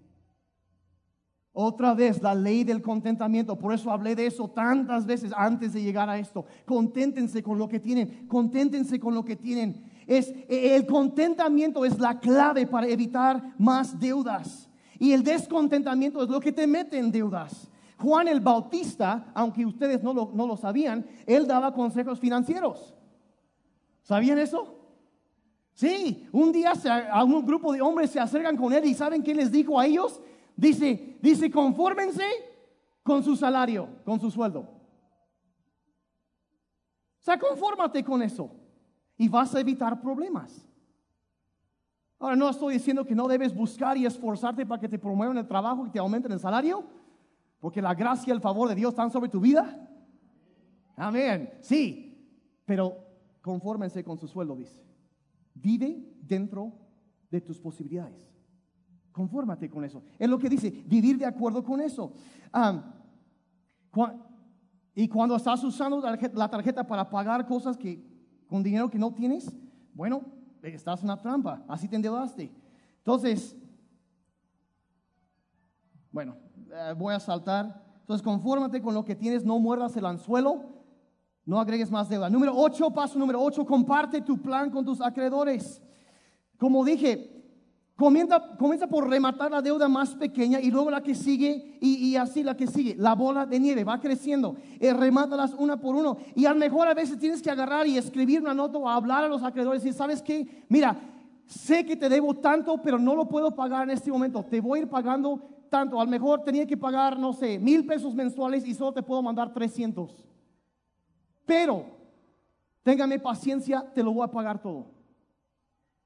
Otra vez, la ley del contentamiento. Por eso hablé de eso tantas veces antes de llegar a esto. Conténtense con lo que tienen. Conténtense con lo que tienen. Es, el contentamiento es la clave para evitar más deudas. Y el descontentamiento es lo que te mete en deudas. Juan el Bautista, aunque ustedes no lo, no lo sabían, él daba consejos financieros. ¿Sabían eso? Sí, un día a un grupo de hombres se acercan con él y ¿saben qué les dijo a ellos? Dice, dice, confórmense con su salario, con su sueldo. O sea, confórmate con eso y vas a evitar problemas. Ahora, no estoy diciendo que no debes buscar y esforzarte para que te promuevan el trabajo y te aumenten el salario, porque la gracia y el favor de Dios están sobre tu vida. Amén. Sí, pero confórmense con su sueldo, dice. Vive dentro de tus posibilidades. Confórmate con eso. Es lo que dice, vivir de acuerdo con eso. y cuando estás usando la tarjeta para pagar cosas que con dinero que no tienes, bueno, estás en una trampa, así te endeudaste. Entonces, bueno, eh, voy a saltar. Entonces, confórmate con lo que tienes, no muerdas el anzuelo no agregues más deuda. Número 8, paso número 8, comparte tu plan con tus acreedores. Como dije, comienza, comienza por rematar la deuda más pequeña y luego la que sigue y, así la que sigue. La bola de nieve va creciendo. Eh, remátalas una por uno. Y a lo mejor a veces tienes que agarrar y escribir una nota o hablar a los acreedores y sabes qué, mira, sé que te debo tanto, pero no lo puedo pagar en este momento. Te voy a ir pagando tanto. A lo mejor tenía que pagar, no sé, mil pesos mensuales y solo te puedo mandar 300. Pero, téngame paciencia, te lo voy a pagar todo.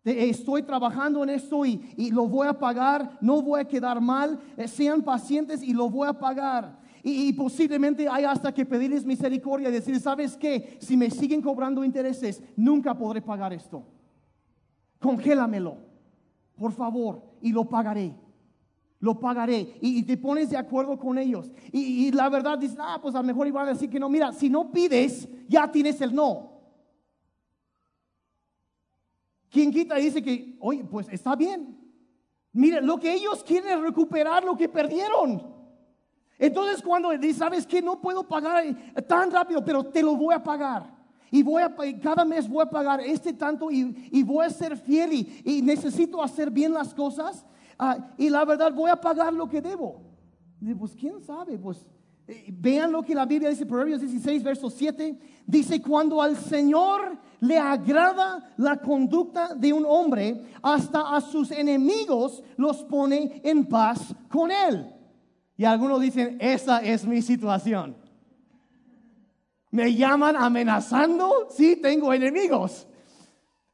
Estoy trabajando en esto y, lo voy a pagar, no voy a quedar mal. Eh, sean pacientes y lo voy a pagar. Y, y posiblemente hay hasta que pedirles misericordia y decir, ¿sabes qué? Si me siguen cobrando intereses, nunca podré pagar esto. Congélamelo, por favor, y lo pagaré. Lo pagaré. Y, te pones de acuerdo con ellos. Y, la verdad dices, ah, pues a lo mejor iban a decir que no. Mira, si no pides, ya tienes el no. ¿Quién quita y dice que, oye, pues está bien? Mire, lo que ellos quieren es recuperar lo que perdieron. Entonces cuando dice, ¿sabes qué? No puedo pagar tan rápido, pero te lo voy a pagar. Y voy a, cada mes voy a pagar este tanto y, voy a ser fiel y, necesito hacer bien las cosas. Uh, y la verdad voy a pagar lo que debo. Pues quién sabe, pues eh, vean lo que la Biblia dice, Proverbios 16, verso 7. Dice, cuando al Señor le agrada la conducta de un hombre, hasta a sus enemigos los pone en paz con él. Y algunos dicen, esa es mi situación. Me llaman amenazando, sí, tengo enemigos.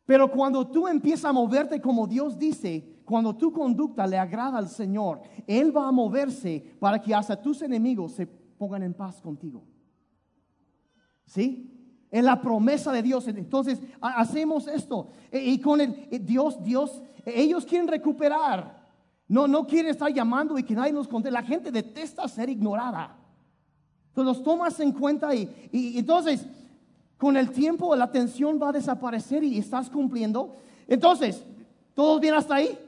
Pero cuando tú empiezas a moverte como Dios dice, cuando tu conducta le agrada al Señor, Él va a moverse para que hasta tus enemigos se pongan en paz contigo. ¿Sí? En la promesa de Dios. Entonces, hacemos esto. E, y con el e, Dios, Dios, ellos quieren recuperar. No, no quieren estar llamando y que nadie nos conte. La gente detesta ser ignorada. Entonces los tomas en cuenta y, y entonces con el tiempo la atención va a desaparecer y estás cumpliendo. Entonces, ¿todos bien hasta ahí?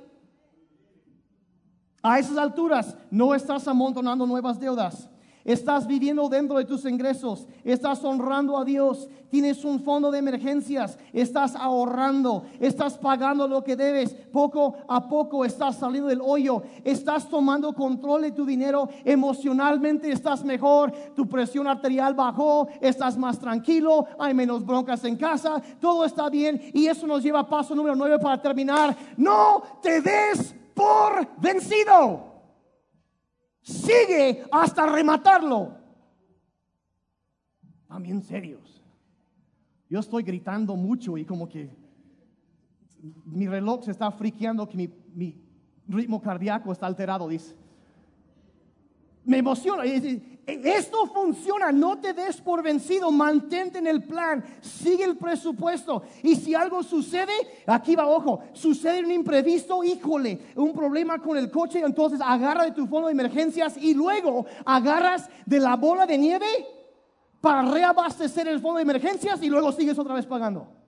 A esas alturas no estás amontonando nuevas deudas. Estás viviendo dentro de tus ingresos, estás honrando a Dios, tienes un fondo de emergencias, estás ahorrando, estás pagando lo que debes, poco a poco estás saliendo del hoyo, estás tomando control de tu dinero, emocionalmente estás mejor, tu presión arterial bajó, estás más tranquilo, hay menos broncas en casa, todo está bien. Y eso nos lleva a paso número nueve para terminar. No te des vencido. Sigue hasta rematarlo. También serios. Yo estoy gritando mucho y como que mi reloj se está friqueando que mi, mi ritmo cardíaco está alterado, dice. Me emociona. Esto funciona, no te des por vencido, mantente en el plan, sigue el presupuesto. Y si algo sucede, aquí va, ojo, sucede un imprevisto, híjole, un problema con el coche, entonces agarra de tu fondo de emergencias y luego agarras de la bola de nieve para reabastecer el fondo de emergencias y luego sigues otra vez pagando.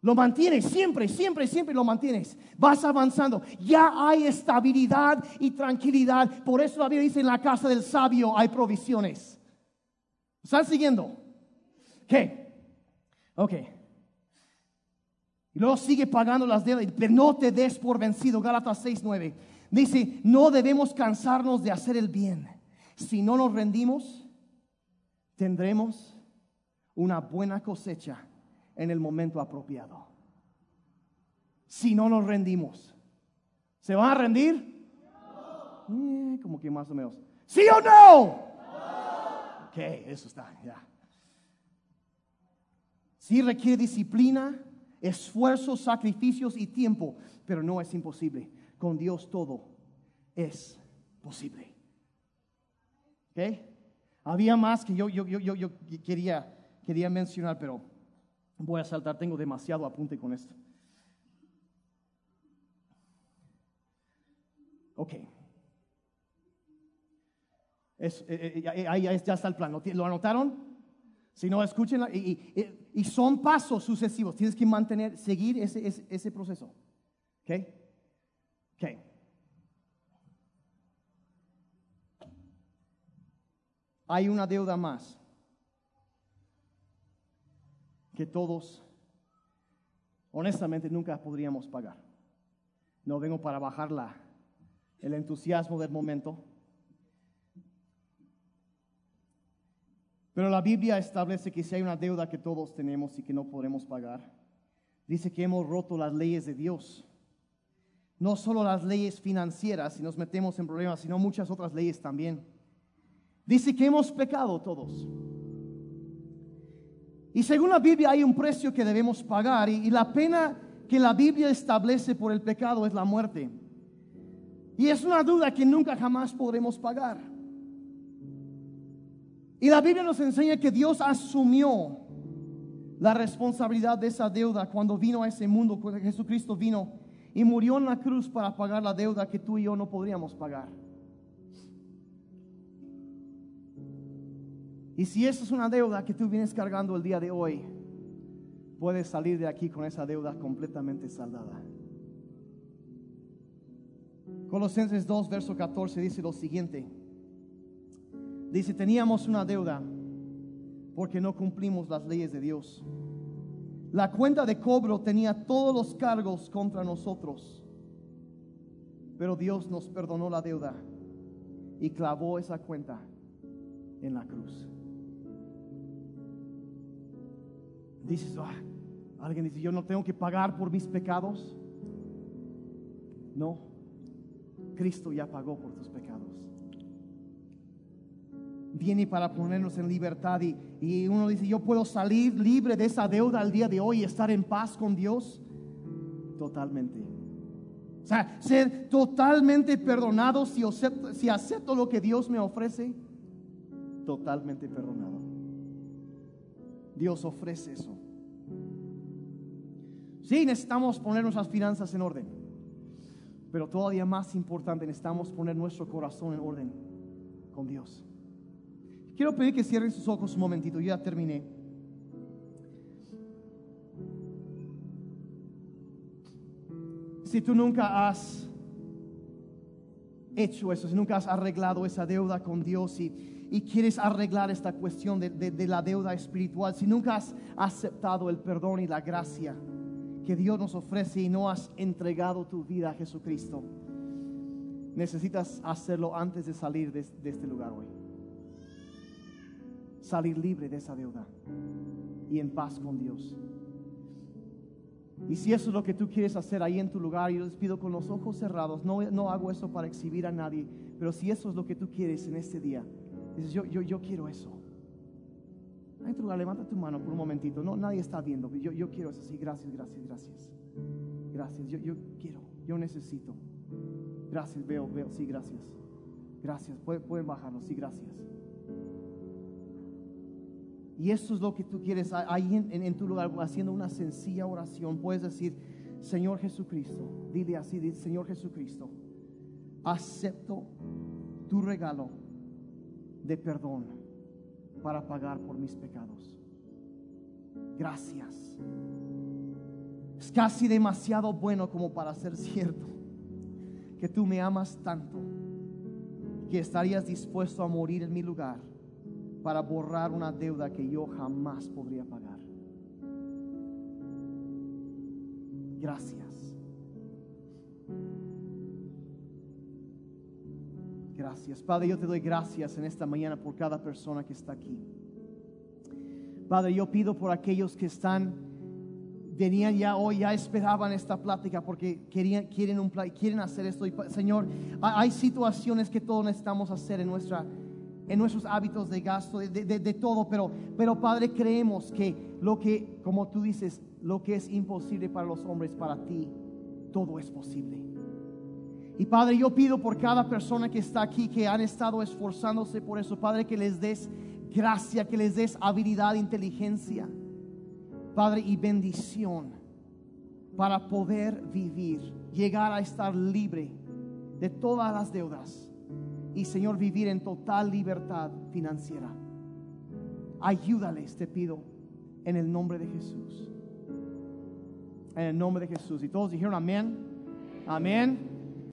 Lo mantienes siempre, siempre, siempre lo mantienes. Vas avanzando. Ya hay estabilidad y tranquilidad. Por eso la Biblia dice, en la casa del sabio hay provisiones. ¿Están siguiendo? ¿Qué? Ok. Y luego sigue pagando las deudas, pero no te des por vencido. Gálatas 6, 9. Dice, no debemos cansarnos de hacer el bien. Si no nos rendimos, tendremos una buena cosecha en el momento apropiado. Si no nos rendimos, ¿se van a rendir? Eh, como que más o menos. ¿Sí o no? Ok, eso está, ya. Sí requiere disciplina, esfuerzo, sacrificios y tiempo, pero no es imposible. Con Dios todo es posible. ¿Ok? Había más que yo, yo, yo, yo, yo quería, quería mencionar, pero Voy a saltar, tengo demasiado apunte con esto. Ok. Es, eh, eh, ahí ya está el plan. ¿Lo anotaron? Si no, escuchen. Y, son pasos sucesivos. Tienes que mantener, seguir ese, ese, ese proceso. ¿Ok? Ok. Hay una deuda más que todos, honestamente, nunca podríamos pagar. No vengo para bajar la, el entusiasmo del momento. Pero la Biblia establece que si hay una deuda que todos tenemos y que no podemos pagar, dice que hemos roto las leyes de Dios. No solo las leyes financieras, si nos metemos en problemas, sino muchas otras leyes también. Dice que hemos pecado todos. Y según la Biblia hay un precio que debemos pagar y, la pena que la Biblia establece por el pecado es la muerte. Y es una duda que nunca jamás podremos pagar. Y la Biblia nos enseña que Dios asumió la responsabilidad de esa deuda cuando vino a ese mundo, cuando Jesucristo vino y murió en la cruz para pagar la deuda que tú y yo no podríamos pagar. Y si esa es una deuda que tú vienes cargando el día de hoy, puedes salir de aquí con esa deuda completamente saldada. Colosenses 2, verso 14 dice lo siguiente. Dice, teníamos una deuda porque no cumplimos las leyes de Dios. La cuenta de cobro tenía todos los cargos contra nosotros, pero Dios nos perdonó la deuda y clavó esa cuenta en la cruz. Dices, ah, alguien dice, yo no tengo que pagar por mis pecados. No, Cristo ya pagó por tus pecados. Viene para ponernos en libertad y, y uno dice, yo puedo salir libre de esa deuda al día de hoy y estar en paz con Dios. Totalmente. O sea, ser totalmente perdonado si acepto, si acepto lo que Dios me ofrece. Totalmente perdonado. Dios ofrece eso. Sí, necesitamos poner nuestras finanzas en orden. Pero todavía más importante, necesitamos poner nuestro corazón en orden con Dios. Quiero pedir que cierren sus ojos un momentito, yo ya terminé. Si tú nunca has hecho eso, si nunca has arreglado esa deuda con Dios y, y quieres arreglar esta cuestión de, de, la deuda espiritual, si nunca has aceptado el perdón y la gracia, que Dios nos ofrece y no has entregado tu vida a Jesucristo, necesitas hacerlo antes de salir de, de, este lugar hoy. Salir libre de esa deuda y en paz con Dios. Y si eso es lo que tú quieres hacer ahí en tu lugar, yo les pido con los ojos cerrados, no, no hago eso para exhibir a nadie, pero si eso es lo que tú quieres en este día, dices, yo, yo, yo quiero eso. En tu lugar, levanta tu mano por un momentito. No, nadie está viendo. Yo, yo quiero eso. Sí, gracias, gracias, gracias. Gracias. Yo, yo quiero. Yo necesito. Gracias, veo, veo. Sí, gracias. Gracias. Pueden, pueden bajarlo. Sí, gracias. Y eso es lo que tú quieres ahí en, tu lugar, haciendo una sencilla oración. Puedes decir, Señor Jesucristo, dile así, Señor Jesucristo, acepto tu regalo de perdón para pagar por mis pecados. Gracias. Es casi demasiado bueno como para ser cierto que tú me amas tanto que estarías dispuesto a morir en mi lugar para borrar una deuda que yo jamás podría pagar. Gracias. Gracias. Padre, yo te doy gracias en esta mañana por cada persona que está aquí. Padre, yo pido por aquellos que están, venían ya hoy, ya esperaban esta plática porque querían, quieren, un, quieren hacer esto. Señor, hay situaciones que todos necesitamos hacer en, nuestra, en nuestros hábitos de gasto, de, de, de todo, pero, pero Padre, creemos que lo que, como tú dices, lo que es imposible para los hombres, para ti, todo es posible. Y Padre, yo pido por cada persona que está aquí, que han estado esforzándose por eso, Padre, que les des gracia, que les des habilidad, inteligencia, Padre, y bendición para poder vivir, llegar a estar libre de todas las deudas y, Señor, vivir en total libertad financiera. Ayúdales, te pido, en el nombre de Jesús. En el nombre de Jesús. Y todos dijeron amén. Amén.